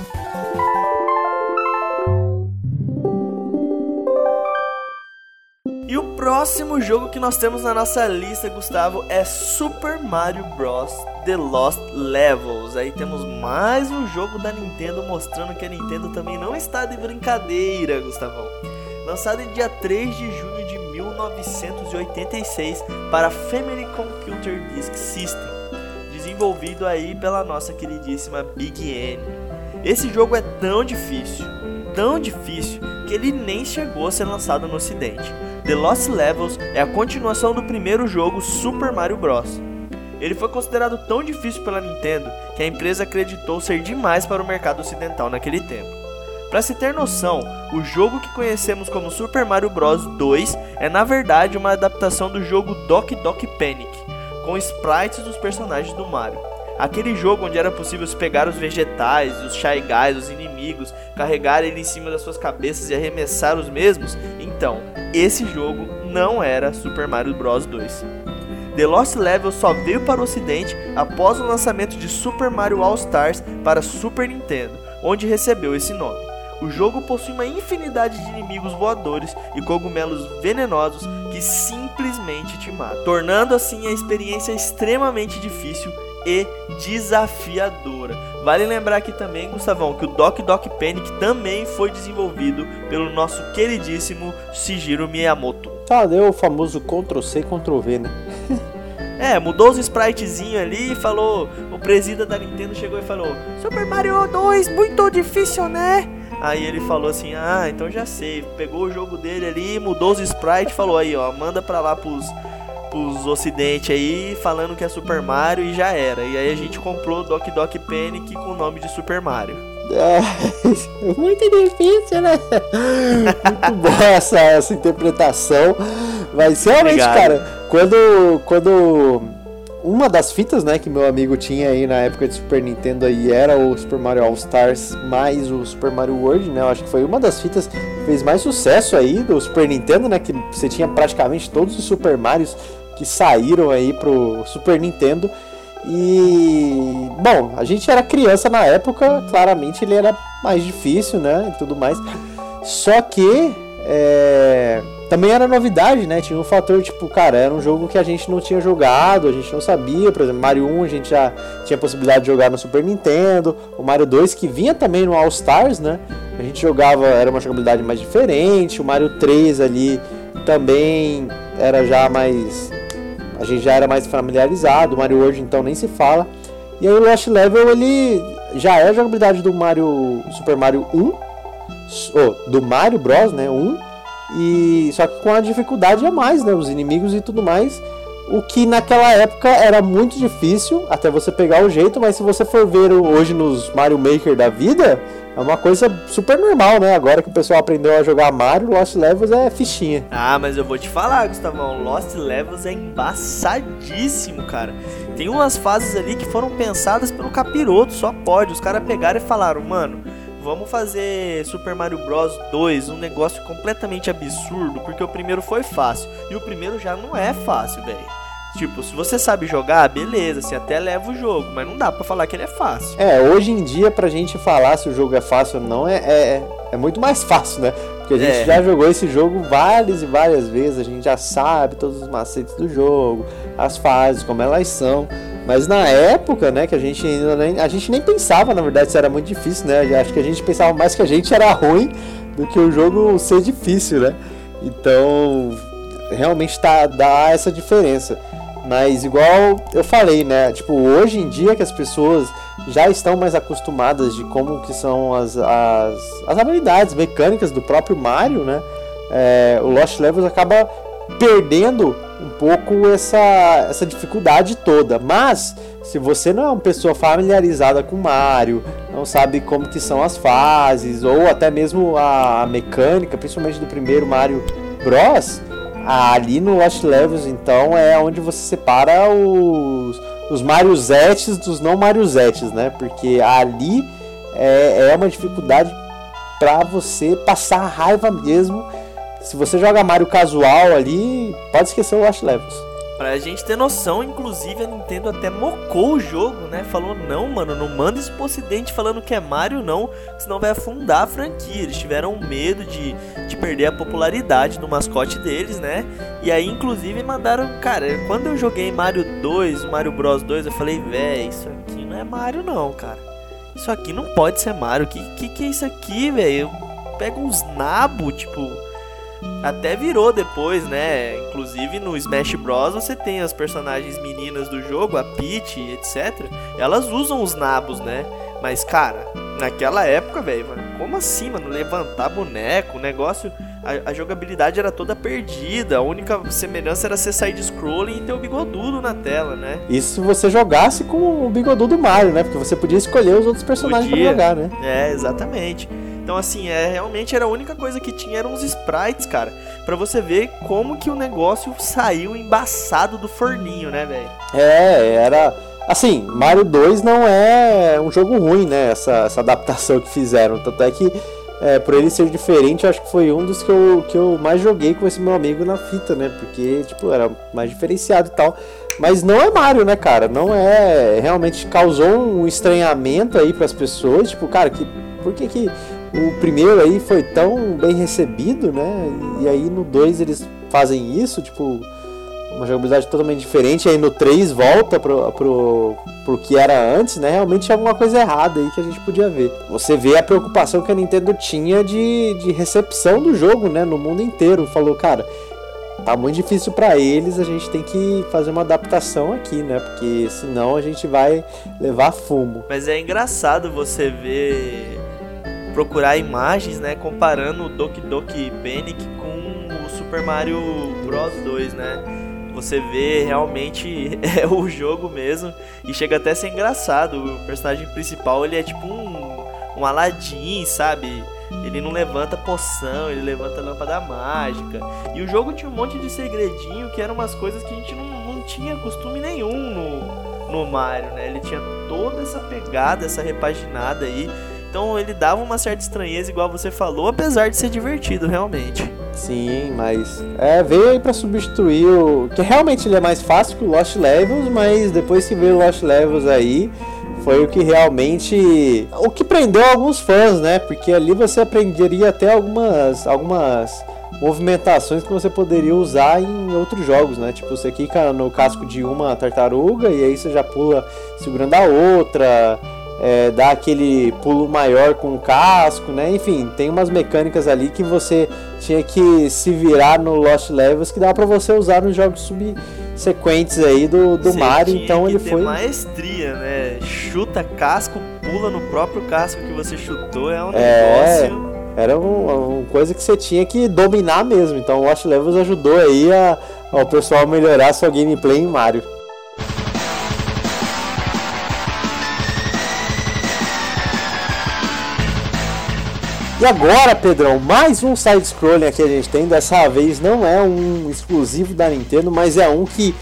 E o próximo jogo que nós temos na nossa lista, Gustavo, é Super Mario Bros. The Lost Levels. Aí temos mais um jogo da Nintendo mostrando que a Nintendo também não está de brincadeira, Gustavão. Lançado em dia 3 de junho de 1986 para Family Computer Disk System, desenvolvido aí pela nossa queridíssima Big N. Esse jogo é tão difícil, tão difícil, que ele nem chegou a ser lançado no ocidente. The Lost Levels é a continuação do primeiro jogo Super Mario Bros. Ele foi considerado tão difícil pela Nintendo que a empresa acreditou ser demais para o mercado ocidental naquele tempo. Para se ter noção, o jogo que conhecemos como Super Mario Bros 2 é na verdade uma adaptação do jogo Doki Doki Panic, com sprites dos personagens do Mario. Aquele jogo onde era possível pegar os vegetais, os Shy Guys, os inimigos, carregar ele em cima das suas cabeças e arremessar os mesmos? Então, esse jogo não era Super Mario Bros 2. The Lost Level só veio para o ocidente após o lançamento de Super Mario All Stars para Super Nintendo, onde recebeu esse nome. O jogo possui uma infinidade de inimigos voadores e cogumelos venenosos que simplesmente te matam, tornando assim a experiência extremamente difícil e desafiadora. Vale lembrar aqui também, Gustavão, que o Doc Doc Panic também foi desenvolvido pelo nosso queridíssimo Shigeru Miyamoto. Ah, deu o famoso Ctrl C, Ctrl V, né? é, mudou os spritezinhos ali e falou. O presidente da Nintendo chegou e falou: Super Mario 2, muito difícil, né? Aí ele falou assim: Ah, então já sei. Pegou o jogo dele ali, mudou os sprites e falou: Aí, ó, manda pra lá pros pros ocidente aí falando que é Super Mario e já era. E aí a gente comprou Doc Doc Panic com o nome de Super Mario. É, muito difícil, né? muito boa essa, essa interpretação. Mas realmente, Obrigado. cara, quando, quando uma das fitas, né, que meu amigo tinha aí na época de Super Nintendo aí era o Super Mario All Stars mais o Super Mario World, né? Eu acho que foi uma das fitas que fez mais sucesso aí do Super Nintendo, né? Que você tinha praticamente todos os Super Marios que saíram aí pro Super Nintendo. E bom, a gente era criança na época, claramente ele era mais difícil, né? E tudo mais. Só que é, também era novidade, né? Tinha um fator tipo, cara, era um jogo que a gente não tinha jogado, a gente não sabia. Por exemplo, Mario 1 a gente já tinha possibilidade de jogar no Super Nintendo. O Mario 2 que vinha também no All Stars, né? A gente jogava, era uma jogabilidade mais diferente. O Mario 3 ali também era já mais a gente já era mais familiarizado, Mario World então nem se fala. E aí o Lost Level ele já é a jogabilidade do Mario Super Mario 1, oh, do Mario Bros, né, 1, e só que com a dificuldade a mais, né, os inimigos e tudo mais. O que naquela época era muito difícil até você pegar o jeito, mas se você for ver hoje nos Mario Maker da vida, é uma coisa super normal, né? Agora que o pessoal aprendeu a jogar Mario, Lost Levels é fichinha. Ah, mas eu vou te falar, Gustavão, Lost Levels é embaçadíssimo, cara. Tem umas fases ali que foram pensadas pelo capiroto, só pode. Os caras pegaram e falaram, mano, vamos fazer Super Mario Bros 2 um negócio completamente absurdo, porque o primeiro foi fácil. E o primeiro já não é fácil, velho. Tipo, se você sabe jogar, beleza, você até leva o jogo, mas não dá para falar que ele é fácil. É, hoje em dia, pra gente falar se o jogo é fácil ou não, é, é, é muito mais fácil, né? Porque a gente é. já jogou esse jogo várias e várias vezes, a gente já sabe todos os macetes do jogo, as fases, como elas são. Mas na época, né, que a gente ainda nem, a gente nem pensava, na verdade, se era muito difícil, né? Acho que a gente pensava mais que a gente era ruim do que o jogo ser difícil, né? Então, realmente tá, dá essa diferença. Mas igual eu falei, né? Tipo, hoje em dia que as pessoas já estão mais acostumadas de como que são as, as, as habilidades mecânicas do próprio Mario, né? É, o Lost Levels acaba perdendo um pouco essa, essa dificuldade toda. Mas se você não é uma pessoa familiarizada com Mario, não sabe como que são as fases ou até mesmo a mecânica, principalmente do primeiro Mario Bros, ali no Lost Levels então é onde você separa os, os Mariozetes dos não Mariozetes, né? Porque ali é, é uma dificuldade para você passar raiva mesmo se você joga Mario casual ali, pode esquecer o Lost Levels. Pra gente ter noção, inclusive a Nintendo até mocou o jogo, né? Falou, não, mano, não manda isso pro ocidente falando que é Mario, não, senão vai afundar a franquia. Eles tiveram medo de, de perder a popularidade do mascote deles, né? E aí, inclusive, mandaram, cara, quando eu joguei Mario 2, Mario Bros 2, eu falei, véi, isso aqui não é Mario não, cara. Isso aqui não pode ser Mario. Que que, que é isso aqui, velho? Pega uns nabo, tipo até virou depois, né? Inclusive no Smash Bros. você tem as personagens meninas do jogo, a Peach, etc. Elas usam os nabos, né? Mas, cara, naquela época, velho, como assim, mano? Levantar boneco, o negócio. A, a, jogabilidade era toda perdida. A única semelhança era você sair de scrolling e ter o bigodudo na tela, né? Isso se você jogasse com o bigodudo Mario, né? Porque você podia escolher os outros personagens para jogar, né? É, exatamente. Então, assim, é realmente era a única coisa que tinha eram os sprites, cara. para você ver como que o negócio saiu embaçado do forninho, né, velho? É, era. Assim, Mario 2 não é um jogo ruim, né? Essa, essa adaptação que fizeram. Tanto é que, é, por ele ser diferente, acho que foi um dos que eu, que eu mais joguei com esse meu amigo na fita, né? Porque, tipo, era mais diferenciado e tal. Mas não é Mario, né, cara? Não é. Realmente causou um estranhamento aí para as pessoas. Tipo, cara, que, por que, que o primeiro aí foi tão bem recebido, né? E aí no 2 eles fazem isso, tipo, uma jogabilidade totalmente diferente. Aí no 3 volta pro, pro, pro que era antes, né? Realmente tinha alguma coisa errada aí que a gente podia ver. Você vê a preocupação que a Nintendo tinha de, de recepção do jogo, né? No mundo inteiro. Falou, cara, tá muito difícil para eles, a gente tem que fazer uma adaptação aqui, né? Porque senão a gente vai levar fumo. Mas é engraçado você ver procurar imagens, né, comparando o Doki Doki Panic com o Super Mario Bros 2, né? Você vê realmente é o jogo mesmo e chega até a ser engraçado. O personagem principal, ele é tipo um um Aladdin, sabe? Ele não levanta poção, ele levanta lâmpada mágica. E o jogo tinha um monte de segredinho que eram umas coisas que a gente não, não tinha costume nenhum no, no Mario, né? Ele tinha toda essa pegada, essa repaginada aí. Então ele dava uma certa estranheza, igual você falou, apesar de ser divertido, realmente. Sim, mas é, veio aí para substituir o. Que realmente ele é mais fácil que o Lost Levels, mas depois que veio o Lost Levels aí, foi o que realmente. O que prendeu alguns fãs, né? Porque ali você aprenderia até algumas. algumas movimentações que você poderia usar em outros jogos, né? Tipo, você quica no casco de uma tartaruga e aí você já pula segurando a outra é, dar aquele pulo maior com o casco, né? Enfim, tem umas mecânicas ali que você tinha que se virar no Lost Levels que dá para você usar nos jogos subsequentes aí do, do Mario. Então ele foi maestria, né? Chuta casco, pula no próprio casco que você chutou, é um é... negócio era uma, uma, coisa que você tinha que dominar mesmo. Então o Lost Levels ajudou aí a, ao pessoal melhorar sua gameplay em Mario. E agora, Pedrão, mais um side-scrolling aqui a gente tem. Dessa vez não é um exclusivo da Nintendo, mas é um que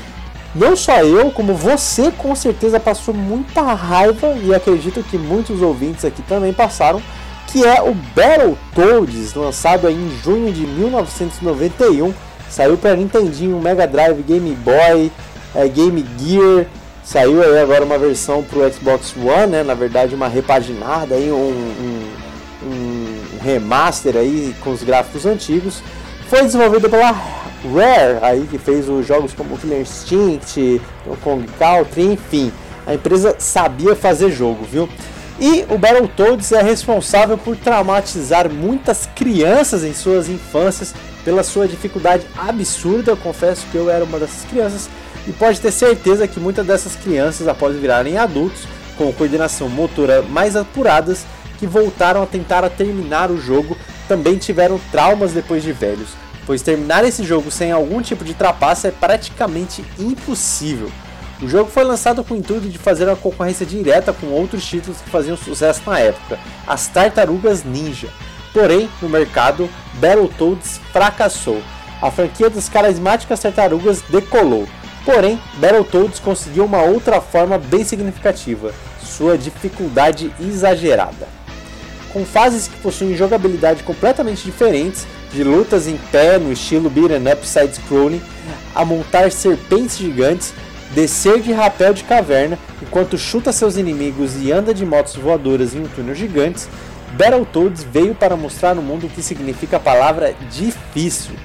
não só eu, como você com certeza passou muita raiva e acredito que muitos ouvintes aqui também passaram, que é o Battletoads, lançado em junho de 1991. Saiu para Nintendinho, Mega Drive, Game Boy, é, Game Gear. Saiu aí agora uma versão para o Xbox One, né? Na verdade, uma repaginada aí, um, um, remaster aí com os gráficos antigos. Foi desenvolvido pela Rare, aí que fez os jogos como Killer Instinct, Kong Country, enfim. A empresa sabia fazer jogo, viu? E o Battletoads é responsável por traumatizar muitas crianças em suas infâncias pela sua dificuldade absurda. Eu confesso que eu era uma dessas crianças. e pode ter certeza que muitas dessas crianças, após virarem adultos, com coordenação motora mais apuradas, que voltaram a tentar a terminar o jogo, também tiveram traumas depois de velhos, pois terminar esse jogo sem algum tipo de trapaça é praticamente impossível. O jogo foi lançado com o intuito de fazer uma concorrência direta com outros títulos que faziam sucesso na época, as Tartarugas Ninja. Porém, no mercado, Battletoads fracassou. A franquia das carismáticas tartarugas decolou. Porém, Battletoads conseguiu uma outra forma bem significativa: sua dificuldade exagerada. Com fases que possuem jogabilidade completamente diferentes, de lutas em pé no estilo beat'em up side-scrolling, a montar serpentes gigantes, descer de rapel de caverna enquanto chuta seus inimigos e anda de motos voadoras em um túnel gigantes, Battletoads veio para mostrar no mundo o que significa a palavra difícil.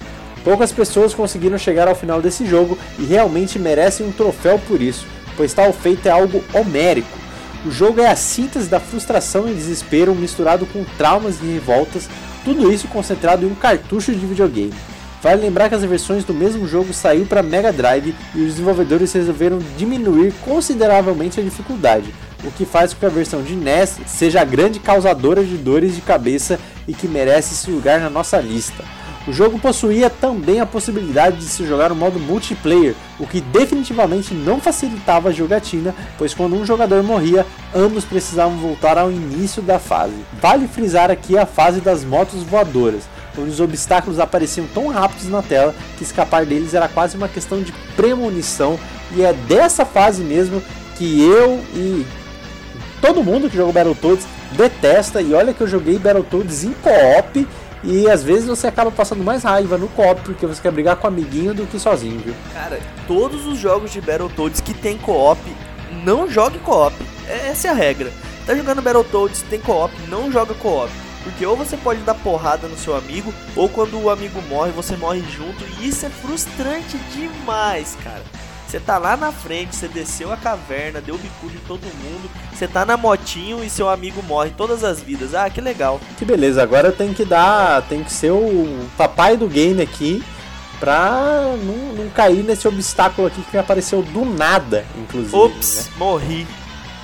Poucas pessoas conseguiram chegar ao final desse jogo e realmente merecem um troféu por isso, pois tal feito é algo homérico. O jogo é a síntese da frustração e desespero misturado com traumas e revoltas, tudo isso concentrado em um cartucho de videogame. Vale lembrar que as versões do mesmo jogo saíram para Mega Drive e os desenvolvedores resolveram diminuir consideravelmente a dificuldade, o que faz com que a versão de NES seja a grande causadora de dores de cabeça e que merece esse lugar na nossa lista. O jogo possuía também a possibilidade de se jogar no modo multiplayer, o que definitivamente não facilitava a jogatina, pois quando um jogador morria, ambos precisavam voltar ao início da fase. Vale frisar aqui a fase das motos voadoras, onde os obstáculos apareciam tão rápidos na tela que escapar deles era quase uma questão de premonição, e é dessa fase mesmo que eu e todo mundo que jogou Battletoads detesta, e olha que eu joguei Battletoads em co-op e às vezes você acaba passando mais raiva no co-op porque você quer brigar com o amiguinho do que sozinho, viu? Cara, todos os jogos de Battletoads que tem co-op, não jogue co-op. Essa é a regra. Tá jogando Battletoads, tem co-op, não joga co-op. Porque ou você pode dar porrada no seu amigo, ou quando o amigo morre, você morre junto. E isso é frustrante demais, cara. Você tá lá na frente, você desceu a caverna, deu bicudo em todo mundo. Você tá na motinho e seu amigo morre todas as vidas. Ah, que legal. Que beleza, agora tem que dar. Tem que ser o papai do game aqui pra não, não cair nesse obstáculo aqui que apareceu do nada, inclusive. Ops, né? morri.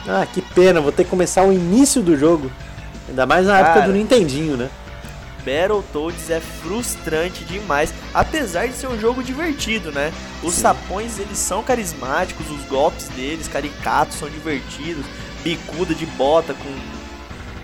Ah, que pena, vou ter que começar o início do jogo. Ainda mais na Cara, época do Nintendinho, né? Battletoads é frustrante demais, apesar de ser um jogo divertido, né? Os Sim. sapões eles são carismáticos, os golpes deles caricatos são divertidos, bicuda de bota com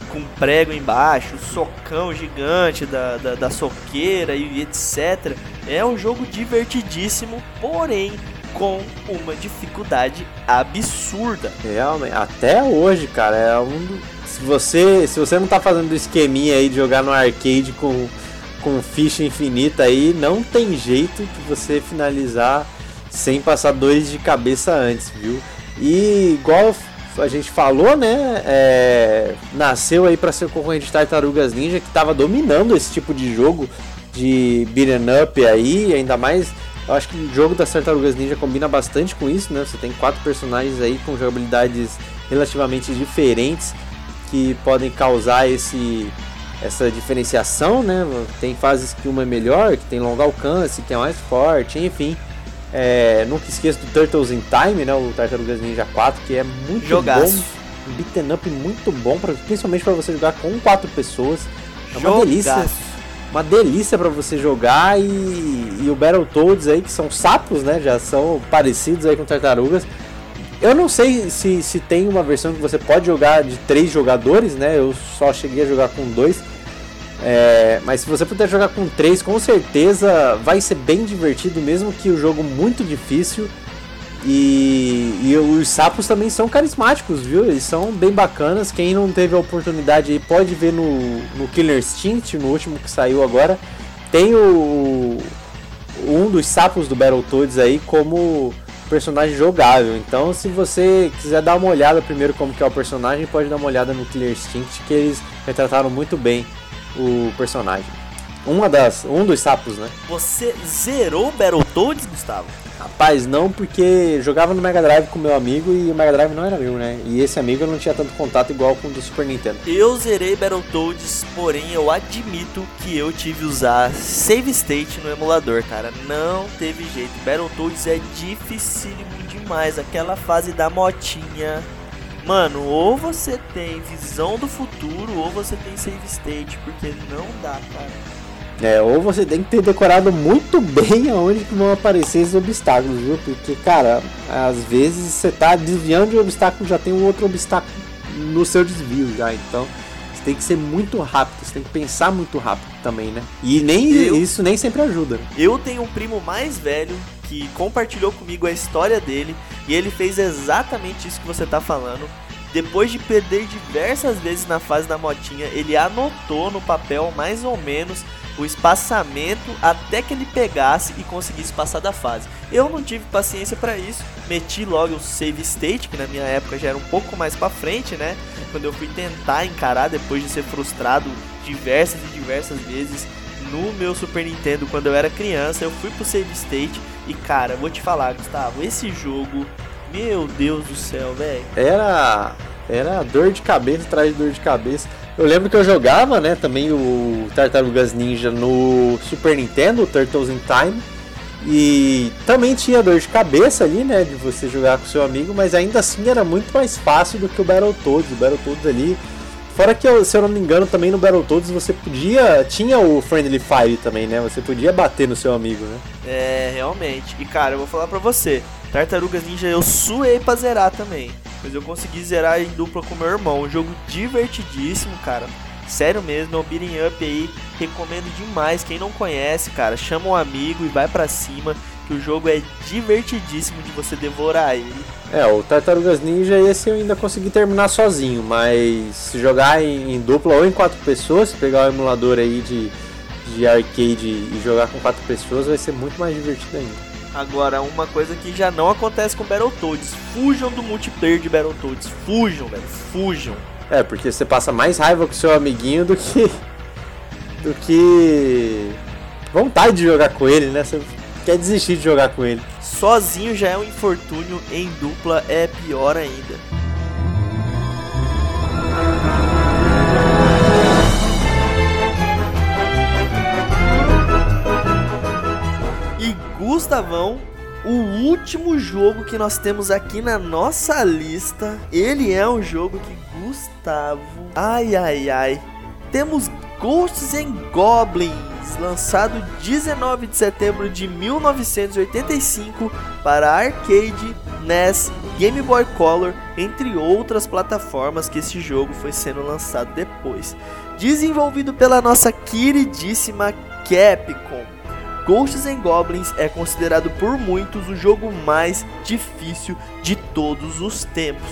com prego embaixo, socão gigante da, da, da soqueira e etc. É um jogo divertidíssimo, porém com uma dificuldade absurda. Realmente, até hoje, cara, é um se você, se você não tá fazendo esqueminha aí de jogar no arcade com, com ficha infinita aí, não tem jeito de você finalizar sem passar dois de cabeça antes, viu? E igual a gente falou, né? É, nasceu aí para ser concorrente de Tartarugas Ninja que tava dominando esse tipo de jogo de beat'em up aí, ainda mais. Eu acho que o jogo das Tartarugas Ninja combina bastante com isso, né? Você tem quatro personagens aí com jogabilidades relativamente diferentes que podem causar esse essa diferenciação, né? Tem fases que uma é melhor, que tem longo alcance, que é mais forte, enfim. É, nunca esqueça do Turtles in Time, né? O Tartarugas Ninja 4, que é muito Jogaço. bom. Um beat'em up muito bom, pra, principalmente para você jogar com quatro pessoas. É uma Jogaço. delícia. Uma delícia para você jogar e, e o Battletoads aí, que são sapos, né? Já são parecidos aí com tartarugas eu não sei se, se tem uma versão que você pode jogar de três jogadores, né? Eu só cheguei a jogar com dois. É, mas se você puder jogar com três, com certeza vai ser bem divertido, mesmo que o jogo muito difícil. E, e, os sapos também são carismáticos, viu? Eles são bem bacanas. Quem não teve a oportunidade aí pode ver no, no Killer Instinct, no último que saiu agora. Tem o um dos sapos do Battletoads aí como personagem jogável. Então, se você quiser dar uma olhada primeiro como que é o personagem, pode dar uma olhada no Killer Instinct, que eles retrataram muito bem o personagem. Uma das, um dos sapos, né? Você zerou Battletoads, Gustavo? Rapaz, não, porque jogava no Mega Drive com meu amigo e o Mega Drive não era meu, né? E esse amigo não tinha tanto contato igual com o do Super Nintendo. Eu zerei Battletoads, porém eu admito que eu tive usar save state no emulador, cara. Não teve jeito. Battletoads é dificílimo demais. Aquela fase da motinha. Mano, ou você tem visão do futuro ou você tem save state, porque não dá, cara. É, ou você tem que ter decorado muito bem aonde que vão aparecer esses obstáculos, viu? Porque, cara, às vezes você tá desviando de um obstáculo, já tem um outro obstáculo no seu desvio já. Então, você tem que ser muito rápido, você tem que pensar muito rápido também, né? E nem eu, isso nem sempre ajuda. Eu tenho um primo mais velho que compartilhou comigo a história dele e ele fez exatamente isso que você tá falando. Depois de perder diversas vezes na fase da motinha, ele anotou no papel mais ou menos o espaçamento até que ele pegasse e conseguisse passar da fase. Eu não tive paciência para isso, meti logo o save state, que na minha época já era um pouco mais para frente, né? Quando eu fui tentar encarar depois de ser frustrado diversas e diversas vezes no meu Super Nintendo quando eu era criança, eu fui pro save state e cara, vou te falar, Gustavo, esse jogo, meu Deus do céu, velho. Era era dor de cabeça atrás de dor de cabeça. Eu lembro que eu jogava, né, também o Tartarugas Ninja no Super Nintendo, Turtles in Time. E também tinha dor de cabeça ali, né, de você jogar com seu amigo, mas ainda assim era muito mais fácil do que o Battletoads. O Battletoads ali, fora que se eu não me engano também no Battletoads você podia, tinha o Friendly Fire também, né? Você podia bater no seu amigo, né? É, realmente. E cara, eu vou falar pra você, Tartarugas Ninja eu suei pra zerar também. Mas eu consegui zerar em dupla com meu irmão. Um jogo divertidíssimo, cara. Sério mesmo, é um beating up aí. Recomendo demais. Quem não conhece, cara, chama um amigo e vai para cima. Que o jogo é divertidíssimo de você devorar ele. É, o Tartarugas Ninja esse eu ainda consegui terminar sozinho, mas se jogar em, em dupla ou em quatro pessoas, se pegar o emulador aí de, de arcade e jogar com quatro pessoas, vai ser muito mais divertido ainda. Agora, uma coisa que já não acontece com Battletoads. Fujam do multiplayer de Battletoads. Fujam, velho. Fujam. É, porque você passa mais raiva com seu amiguinho do que. do que. vontade de jogar com ele, né? Você quer desistir de jogar com ele. Sozinho já é um infortúnio, em dupla é pior ainda. Gustavão, o último jogo que nós temos aqui na nossa lista, ele é um jogo que Gustavo, ai ai ai, temos Ghosts and Goblins, lançado 19 de setembro de 1985 para arcade, NES, Game Boy Color, entre outras plataformas que esse jogo foi sendo lançado depois. Desenvolvido pela nossa queridíssima Capcom. Ghosts and Goblins é considerado por muitos o jogo mais difícil de todos os tempos.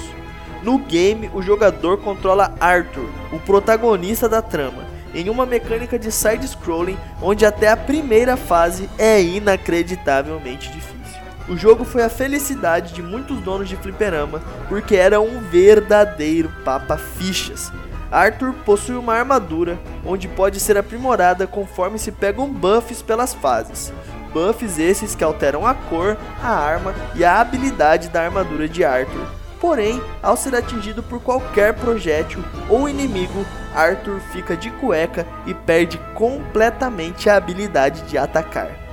No game, o jogador controla Arthur, o protagonista da trama, em uma mecânica de side-scrolling onde até a primeira fase é inacreditavelmente difícil. O jogo foi a felicidade de muitos donos de fliperama porque era um verdadeiro papa-fichas Arthur possui uma armadura, onde pode ser aprimorada conforme se pegam buffs pelas fases. Buffs esses que alteram a cor, a arma e a habilidade da armadura de Arthur. Porém, ao ser atingido por qualquer projétil ou inimigo, Arthur fica de cueca e perde completamente a habilidade de atacar.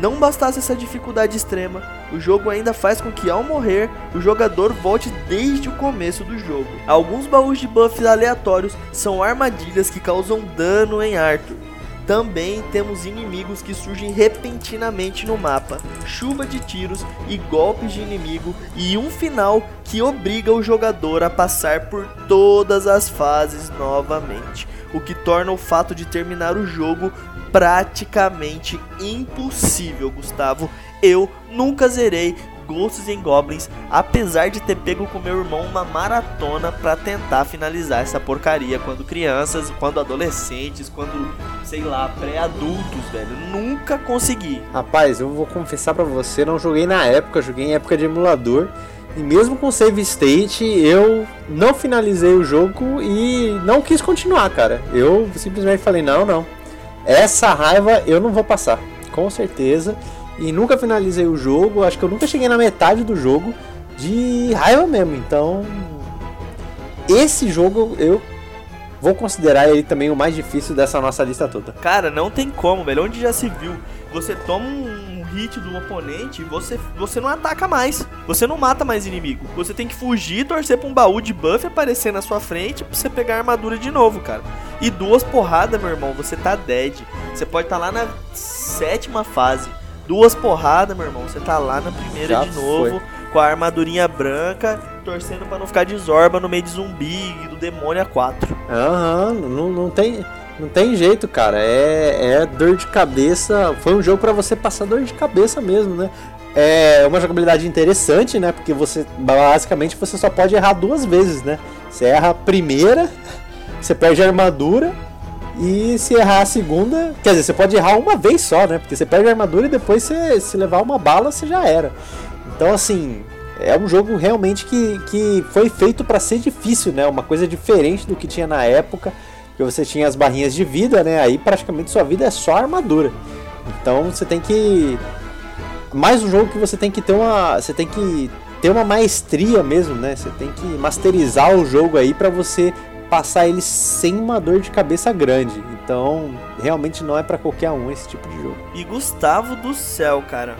Não bastasse essa dificuldade extrema, o jogo ainda faz com que ao morrer, o jogador volte desde o começo do jogo. Alguns baús de buffs aleatórios são armadilhas que causam dano em Arthur. Também temos inimigos que surgem repentinamente no mapa, chuva de tiros e golpes de inimigo e um final que obriga o jogador a passar por todas as fases novamente, o que torna o fato de terminar o jogo praticamente impossível, Gustavo. Eu nunca zerei Ghosts and Goblins, apesar de ter pego com meu irmão uma maratona para tentar finalizar essa porcaria quando crianças, quando adolescentes, quando, sei lá, pré-adultos, velho. Nunca consegui. Rapaz, eu vou confessar para você, não joguei na época, joguei em época de emulador. E mesmo com save state, eu não finalizei o jogo e não quis continuar, cara. Eu simplesmente falei: "Não, não essa raiva eu não vou passar, com certeza. e nunca finalizei o jogo. Acho que eu nunca cheguei na metade do jogo de raiva mesmo. Então, esse jogo eu vou considerar ele também o mais difícil dessa nossa lista toda. Cara, não tem como, velho. Onde já se viu? Você toma um hit do oponente você, você não ataca mais. Você não mata mais inimigo. Você tem que fugir, torcer pra um baú de buff aparecer na sua frente pra você pegar a armadura de novo, cara. E duas porradas, meu irmão, você tá dead. Você pode estar tá lá na sétima fase. Duas porradas, meu irmão, você tá lá na primeira já de novo. Foi. Com a armadurinha branca, torcendo para não ficar de zorba no meio de zumbi e do demônio A4. Aham, uhum, não, não tem. Não tem jeito, cara. É, é dor de cabeça. Foi um jogo para você passar dor de cabeça mesmo, né? É uma jogabilidade interessante, né? Porque você basicamente você só pode errar duas vezes, né? Você erra a primeira, você perde a armadura e se errar a segunda, quer dizer, você pode errar uma vez só, né? Porque você perde a armadura e depois você se levar uma bala, você já era. Então assim, é um jogo realmente que, que foi feito para ser difícil, né? Uma coisa diferente do que tinha na época que você tinha as barrinhas de vida, né? Aí praticamente sua vida é só armadura. Então você tem que mais um jogo que você tem que ter uma, você tem que ter uma maestria mesmo, né? Você tem que masterizar o jogo aí para você passar ele sem uma dor de cabeça grande. Então, realmente não é para qualquer um esse tipo de jogo. E Gustavo do céu, cara.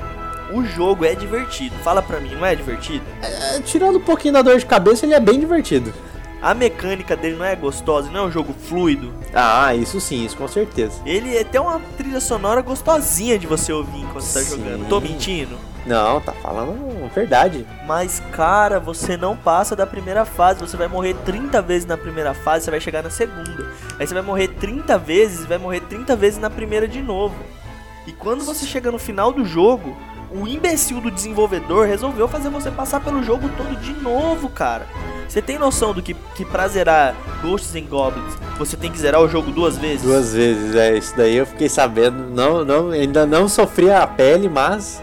O jogo é divertido. Fala pra mim, não é divertido? É, tirando um pouquinho da dor de cabeça, ele é bem divertido. A mecânica dele não é gostosa, não é um jogo fluido. Ah, isso sim, isso com certeza. Ele é até uma trilha sonora gostosinha de você ouvir enquanto sim. tá jogando. Tô mentindo? Não, tá falando verdade. Mas, cara, você não passa da primeira fase. Você vai morrer 30 vezes na primeira fase, você vai chegar na segunda. Aí você vai morrer 30 vezes e vai morrer 30 vezes na primeira de novo. E quando você chega no final do jogo, o imbecil do desenvolvedor resolveu fazer você passar pelo jogo todo de novo, cara. Você tem noção do que, que pra zerar Ghosts and Goblins você tem que zerar o jogo duas vezes? Duas vezes, é. Isso daí eu fiquei sabendo. Não, não, ainda não sofri a pele, mas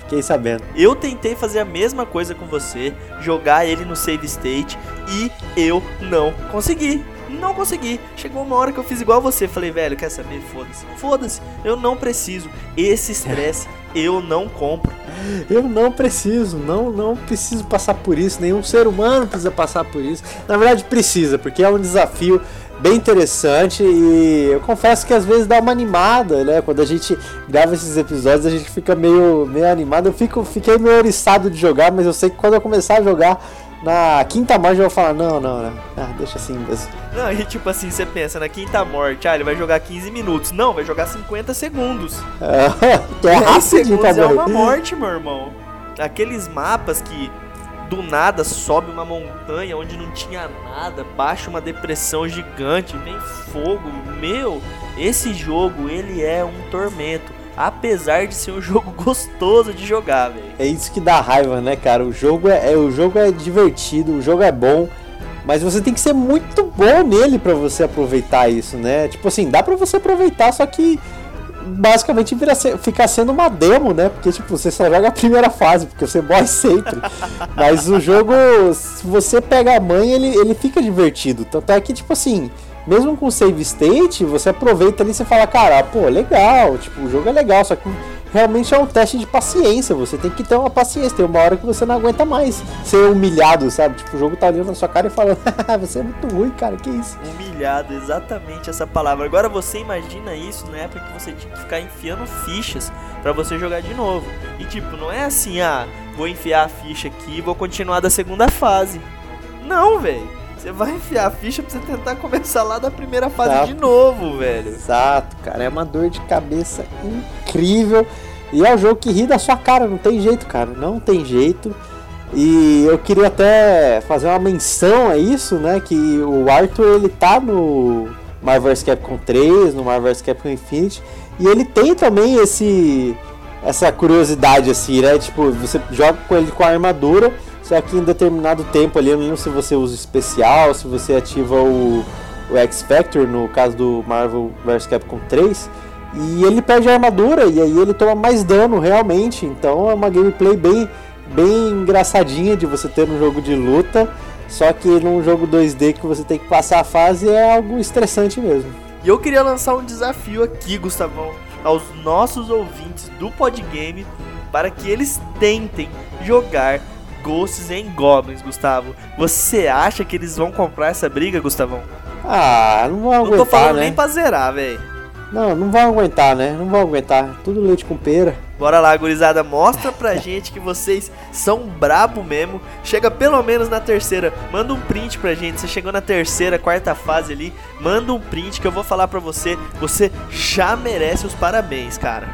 fiquei sabendo. Eu tentei fazer a mesma coisa com você, jogar ele no save state e eu não consegui. Não consegui. Chegou uma hora que eu fiz igual você. Falei, velho, quer saber? Foda-se. Foda-se. Eu não preciso. Esse estresse eu não compro. Eu não preciso, não, não preciso passar por isso. Nenhum ser humano precisa passar por isso. Na verdade, precisa, porque é um desafio bem interessante e eu confesso que às vezes dá uma animada, né? Quando a gente grava esses episódios, a gente fica meio, meio animado. Eu fico, fiquei meio oriçado de jogar, mas eu sei que quando eu começar a jogar na quinta morte eu vou falar, não, não, não. Ah, deixa assim mesmo. Não, e tipo assim, você pensa, na quinta morte, ah, ele vai jogar 15 minutos. Não, vai jogar 50 segundos. É, é rápido, segundos é uma morte, meu irmão. Aqueles mapas que do nada sobe uma montanha onde não tinha nada, baixa uma depressão gigante, vem fogo. Meu, esse jogo ele é um tormento apesar de ser um jogo gostoso de jogar, velho. É isso que dá raiva, né, cara? O jogo é, é, o jogo é divertido, o jogo é bom, mas você tem que ser muito bom nele para você aproveitar isso, né? Tipo assim, dá para você aproveitar, só que basicamente vira ficar sendo uma demo, né? Porque tipo, você só joga a primeira fase, porque você morre sempre. Mas o jogo, se você pega a mãe, ele, ele fica divertido. Tanto é que, tipo assim, mesmo com save state, você aproveita ali e você fala, cara, pô, legal, tipo, o jogo é legal, só que realmente é um teste de paciência, você tem que ter uma paciência, tem uma hora que você não aguenta mais ser humilhado, sabe? Tipo, o jogo tá olhando na sua cara e falando, você é muito ruim, cara, que isso? Humilhado, exatamente essa palavra. Agora você imagina isso na época que você tinha que ficar enfiando fichas para você jogar de novo. E tipo, não é assim, ah, vou enfiar a ficha aqui e vou continuar da segunda fase. Não, velho. Você vai enfiar a ficha pra você tentar começar lá da primeira fase Exato. de novo, velho. Exato, cara. É uma dor de cabeça incrível. E é um jogo que ri da sua cara, não tem jeito, cara. Não tem jeito. E eu queria até fazer uma menção a isso, né? Que o Arthur ele tá no Marvel vs Capcom 3, no Marvel vs Capcom Infinity, e ele tem também esse essa curiosidade assim, né? Tipo, você joga com ele com a armadura só que em determinado tempo ali, eu não lembro se você usa especial, se você ativa o, o X Factor, no caso do Marvel vs Capcom 3, e ele perde a armadura e aí ele toma mais dano realmente. Então é uma gameplay bem, bem engraçadinha de você ter no jogo de luta. Só que num jogo 2D que você tem que passar a fase é algo estressante mesmo. E eu queria lançar um desafio aqui, Gustavão. aos nossos ouvintes do Podgame para que eles tentem jogar Ghosts and Goblins, Gustavo. Você acha que eles vão comprar essa briga, Gustavão? Ah, não vão aguentar, Não tô falando né? nem pra zerar, velho. Não, não vão aguentar, né? Não vão aguentar. Tudo leite com pera. Bora lá, gurizada, mostra pra gente que vocês são brabo mesmo. Chega pelo menos na terceira, manda um print pra gente. Você chegou na terceira, quarta fase ali, manda um print que eu vou falar pra você. Você já merece os parabéns, cara.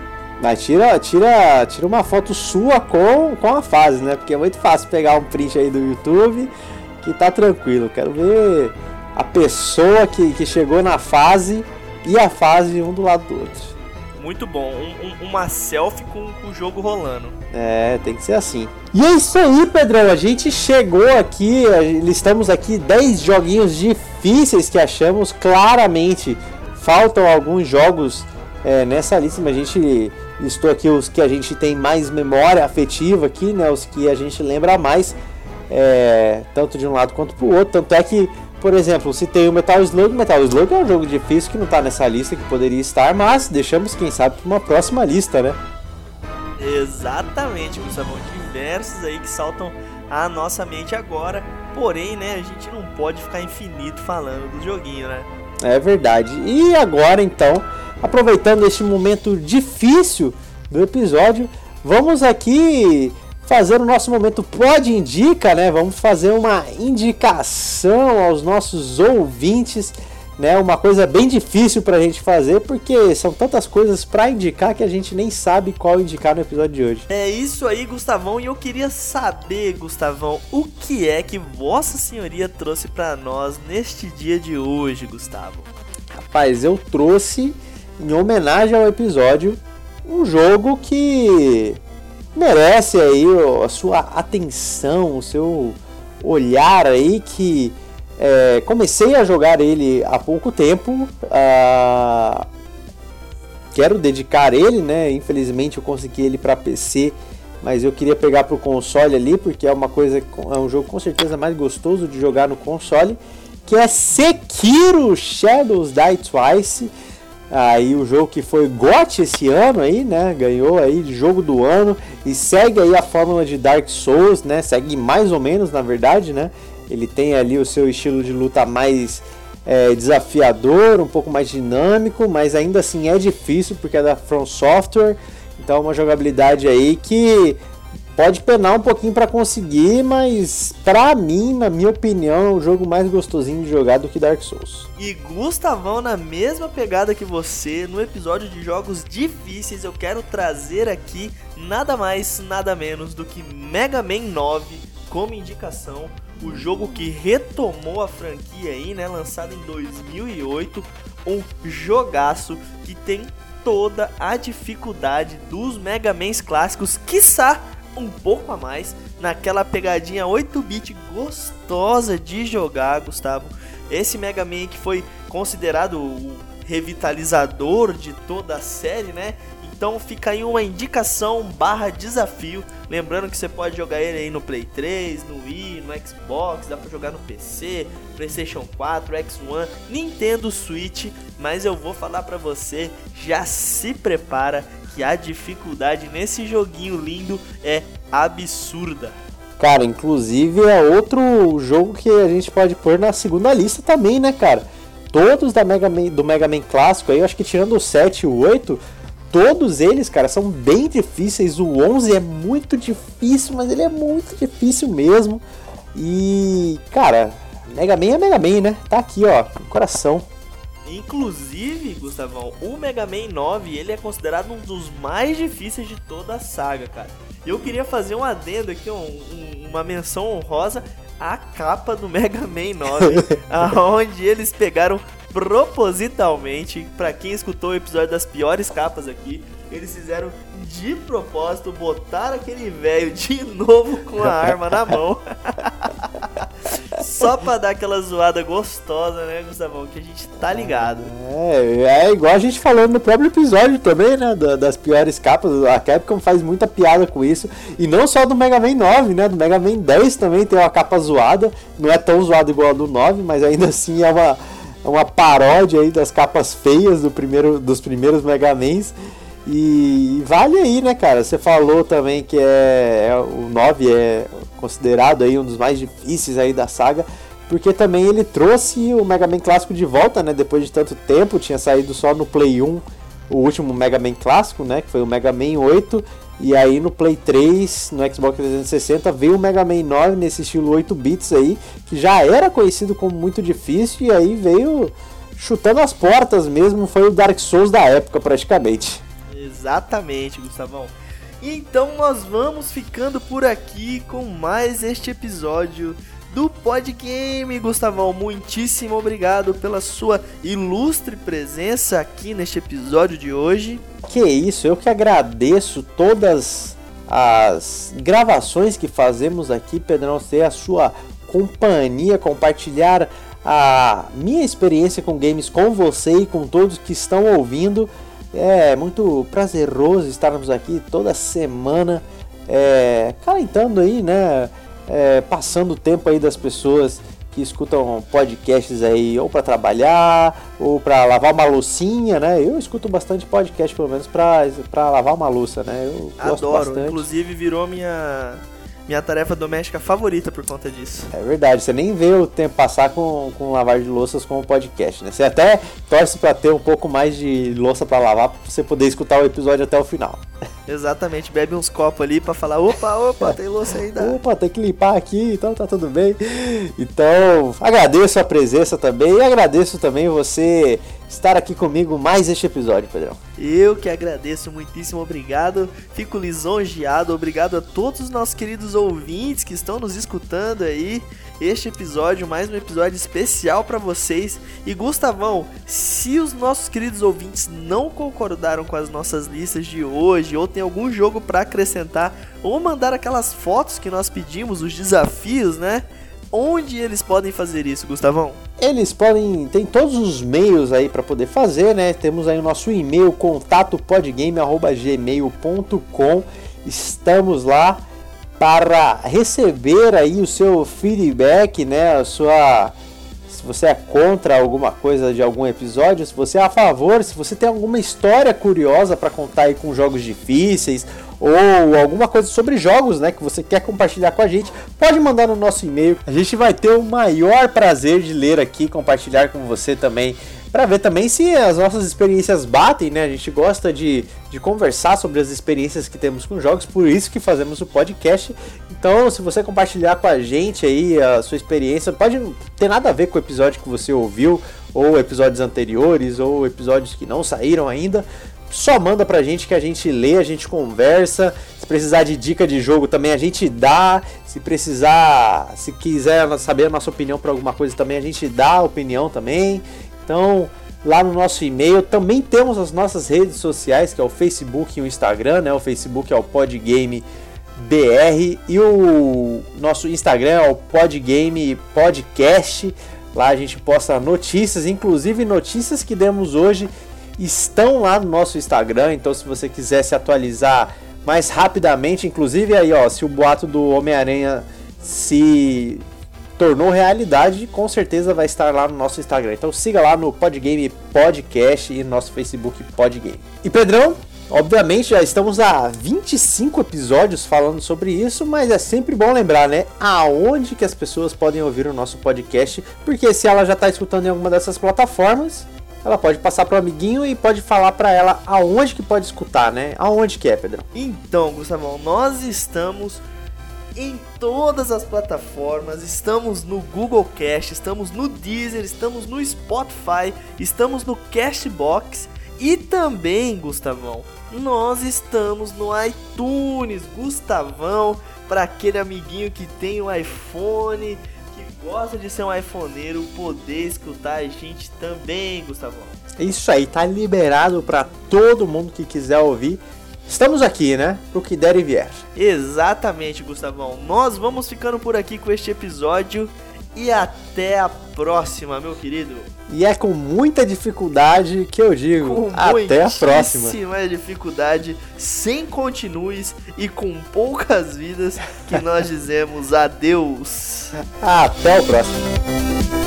Mas tira, tira, tira uma foto sua com, com a fase, né? Porque é muito fácil pegar um print aí do YouTube que tá tranquilo. Quero ver a pessoa que, que chegou na fase e a fase um do lado do outro. Muito bom, um- um- uma selfie com, com o jogo rolando. É, tem que ser assim. E é isso aí, Pedrão. A gente chegou aqui, listamos aqui 10 joguinhos difíceis que achamos. Claramente, faltam alguns jogos é, nessa lista, mas a gente listou aqui os que a gente tem mais memória afetiva aqui, né? Os que a gente lembra mais, é, tanto de um lado quanto pro outro. Tanto é que, por exemplo, se tem o Metal Slug, Metal Slug é um jogo difícil que não tá nessa lista, que poderia estar, mas deixamos, quem sabe, para uma próxima lista, né? Exatamente, Gustavão. Diversos aí que saltam à nossa mente agora. Porém, né, a gente não pode ficar infinito falando do joguinho, né? É verdade. E agora então, aproveitando este momento difícil do episódio, vamos aqui fazer o nosso momento pode indica, né? Vamos fazer uma indicação aos nossos ouvintes, né? Uma coisa bem difícil pra gente fazer, porque são tantas coisas pra indicar que a gente nem sabe qual indicar no episódio de hoje. É isso aí, Gustavão. E eu queria saber, Gustavão, o que é que Vossa Senhoria trouxe pra nós neste dia de hoje, Gustavo? Rapaz, eu trouxe em homenagem ao episódio um jogo que merece aí a sua atenção, o seu olhar aí que é, comecei a jogar ele há pouco tempo. ah, quero dedicar ele, né? Infelizmente eu consegui ele para PC, mas eu queria pegar para o console ali porque é uma coisa, é um jogo com certeza mais gostoso de jogar no console, que é Sekiro Shadows Die Twice. Aí o jogo que foi GOT esse ano aí, né? Ganhou aí jogo do ano e segue aí a fórmula de Dark Souls, né? Segue mais ou menos, na verdade, né? Ele tem ali o seu estilo de luta mais é, desafiador, um pouco mais dinâmico, mas ainda assim é difícil porque é da From Software. Então é uma jogabilidade aí que pode penar um pouquinho para conseguir, mas pra mim, na minha opinião, é o jogo mais gostosinho de jogar do que Dark Souls. E Gustavão, na mesma pegada que você, no episódio de jogos difíceis, eu quero trazer aqui nada mais, nada menos do que Mega Man 9 como indicação. O jogo que retomou a franquia aí, né? Lançado em 2008. Um jogaço que tem toda a dificuldade dos Mega Mans clássicos, quiçá um pouco a mais, naquela pegadinha 8-bit gostosa de jogar, Gustavo. Esse Mega Man que foi considerado o revitalizador de toda a série, né? Então fica aí uma indicação barra desafio. Lembrando que você pode jogar ele aí no Play 3, no Wii, no Xbox, dá pra jogar no PC, Playstation 4, X1, Nintendo Switch. Mas eu vou falar pra você, já se prepara que a dificuldade nesse joguinho lindo é absurda. Cara, inclusive é outro jogo que a gente pode pôr na segunda lista também, né, cara? Todos da Mega Man, do Mega Man clássico aí, eu acho que tirando o 7 e o 8, todos eles, cara, são bem difíceis. O 11 é muito difícil, mas ele é muito difícil mesmo. E, cara, Mega Man é Mega Man, né? Tá aqui, ó, no coração. Inclusive, Gustavão, o Mega Man 9 ele é considerado um dos mais difíceis de toda a saga, cara. E eu queria fazer um adendo aqui, um- um- uma menção honrosa à capa do Mega Man 9, aonde eles pegaram propositalmente, pra quem escutou o episódio das piores capas aqui, eles fizeram de propósito botar aquele velho de novo com a arma na mão. Só pra dar aquela zoada gostosa, né, Gustavão? Que a gente tá ligado. É, é igual a gente falou no próprio episódio também, né? da- Das piores capas. A Capcom faz muita piada com isso. E não só do Mega Man 9, né? Do Mega Man 10 também tem uma capa zoada. Não é tão zoada igual a do 9, mas ainda assim é uma, uma paródia aí das capas feias do primeiro, dos primeiros Mega Mans. E, vale aí, né, cara? Você falou também que é, é, o 9 é considerado aí um dos mais difíceis aí da saga, porque também ele trouxe o Mega Man clássico de volta, né? Depois de tanto tempo, tinha saído só no Play 1 o último Mega Man clássico, né, que foi o Mega Man 8, e aí no Play 3, no Xbox 360, veio o Mega Man 9 nesse estilo 8 bits aí, que já era conhecido como muito difícil e aí veio chutando as portas mesmo, foi o Dark Souls da época praticamente. Exatamente, Gustavão. Então nós vamos ficando por aqui com mais este episódio do Podgame. Gustavão, muitíssimo obrigado pela sua ilustre presença aqui neste episódio de hoje. Que isso, eu que agradeço todas as gravações que fazemos aqui, Pedrão, ter a sua companhia, compartilhar a minha experiência com games com você e com todos que estão ouvindo. É muito prazeroso estarmos aqui toda semana, é, calentando aí, né? é, passando o tempo aí das pessoas que escutam podcasts aí ou para trabalhar ou para lavar uma loucinha, né? Eu escuto bastante podcast pelo menos para lavar uma louça, né? Eu Adoro, inclusive virou minha minha tarefa doméstica favorita por conta disso. É verdade, você nem vê o tempo passar com, com lavar de louças com o podcast, né? Você até torce para ter um pouco mais de louça para lavar para você poder escutar o episódio até o final. Exatamente, bebe uns copos ali para falar, opa, opa, tem louça ainda. opa, tem que limpar aqui, então tá tudo bem. Então, agradeço a presença também e agradeço também você estar aqui comigo mais este episódio, Pedrão. Eu que agradeço, muitíssimo obrigado. Fico lisonjeado, obrigado a todos os nossos queridos ouvintes que estão nos escutando aí. Este episódio, mais um episódio especial para vocês. E Gustavão, se os nossos queridos ouvintes não concordaram com as nossas listas de hoje, ou tem algum jogo para acrescentar, ou mandar aquelas fotos que nós pedimos, os desafios, né? Onde eles podem fazer isso, Gustavão? Eles podem, tem todos os meios aí para poder fazer, né? Temos aí o nosso e-mail contatopodgame@gmail.com. Estamos lá para receber aí o seu feedback, né? A sua se você é contra alguma coisa de algum episódio, se você é a favor, se você tem alguma história curiosa para contar aí com jogos difíceis ou alguma coisa sobre jogos, né, que você quer compartilhar com a gente, pode mandar no nosso e-mail. A gente vai ter o maior prazer de ler aqui, compartilhar com você também, para ver também se as nossas experiências batem, né? A gente gosta de, de conversar sobre as experiências que temos com jogos, por isso que fazemos o podcast. Então, se você compartilhar com a gente aí a sua experiência, pode ter nada a ver com o episódio que você ouviu, ou episódios anteriores, ou episódios que não saíram ainda só manda pra gente que a gente lê, a gente conversa. Se precisar de dica de jogo também a gente dá. Se precisar, se quiser saber a nossa opinião por alguma coisa também a gente dá opinião também. Então, lá no nosso e-mail também temos as nossas redes sociais, que é o Facebook e o Instagram, né? O Facebook é o Podgame BR e o nosso Instagram é o Podgame Podcast. Lá a gente posta notícias, inclusive notícias que demos hoje estão lá no nosso Instagram, então se você quiser se atualizar mais rapidamente, inclusive aí ó, se o boato do Homem-Aranha se tornou realidade, com certeza vai estar lá no nosso Instagram. Então siga lá no Podgame Podcast e no nosso Facebook Podgame. E Pedrão, obviamente já estamos há 25 episódios falando sobre isso, mas é sempre bom lembrar, né, aonde que as pessoas podem ouvir o nosso podcast, porque se ela já está escutando em alguma dessas plataformas, ela pode passar pro amiguinho e pode falar para ela aonde que pode escutar, né? Aonde que é, Pedrão? Então, Gustavão, nós estamos em todas as plataformas, estamos no Google Cast, estamos no Deezer, estamos no Spotify, estamos no Cashbox e também, Gustavão, nós estamos no iTunes, Gustavão, para aquele amiguinho que tem o um iPhone gosta de ser um iPhoneiro poder escutar a gente também, Gustavo. Isso aí, tá liberado para todo mundo que quiser ouvir. Estamos aqui, né? Pro que der e vier. Exatamente, Gustavão. Nós vamos ficando por aqui com este episódio e até a próxima, meu querido. E é com muita dificuldade que eu digo com até a próxima. Com dificuldade, sem continues e com poucas vidas que nós dizemos adeus. Até o próximo.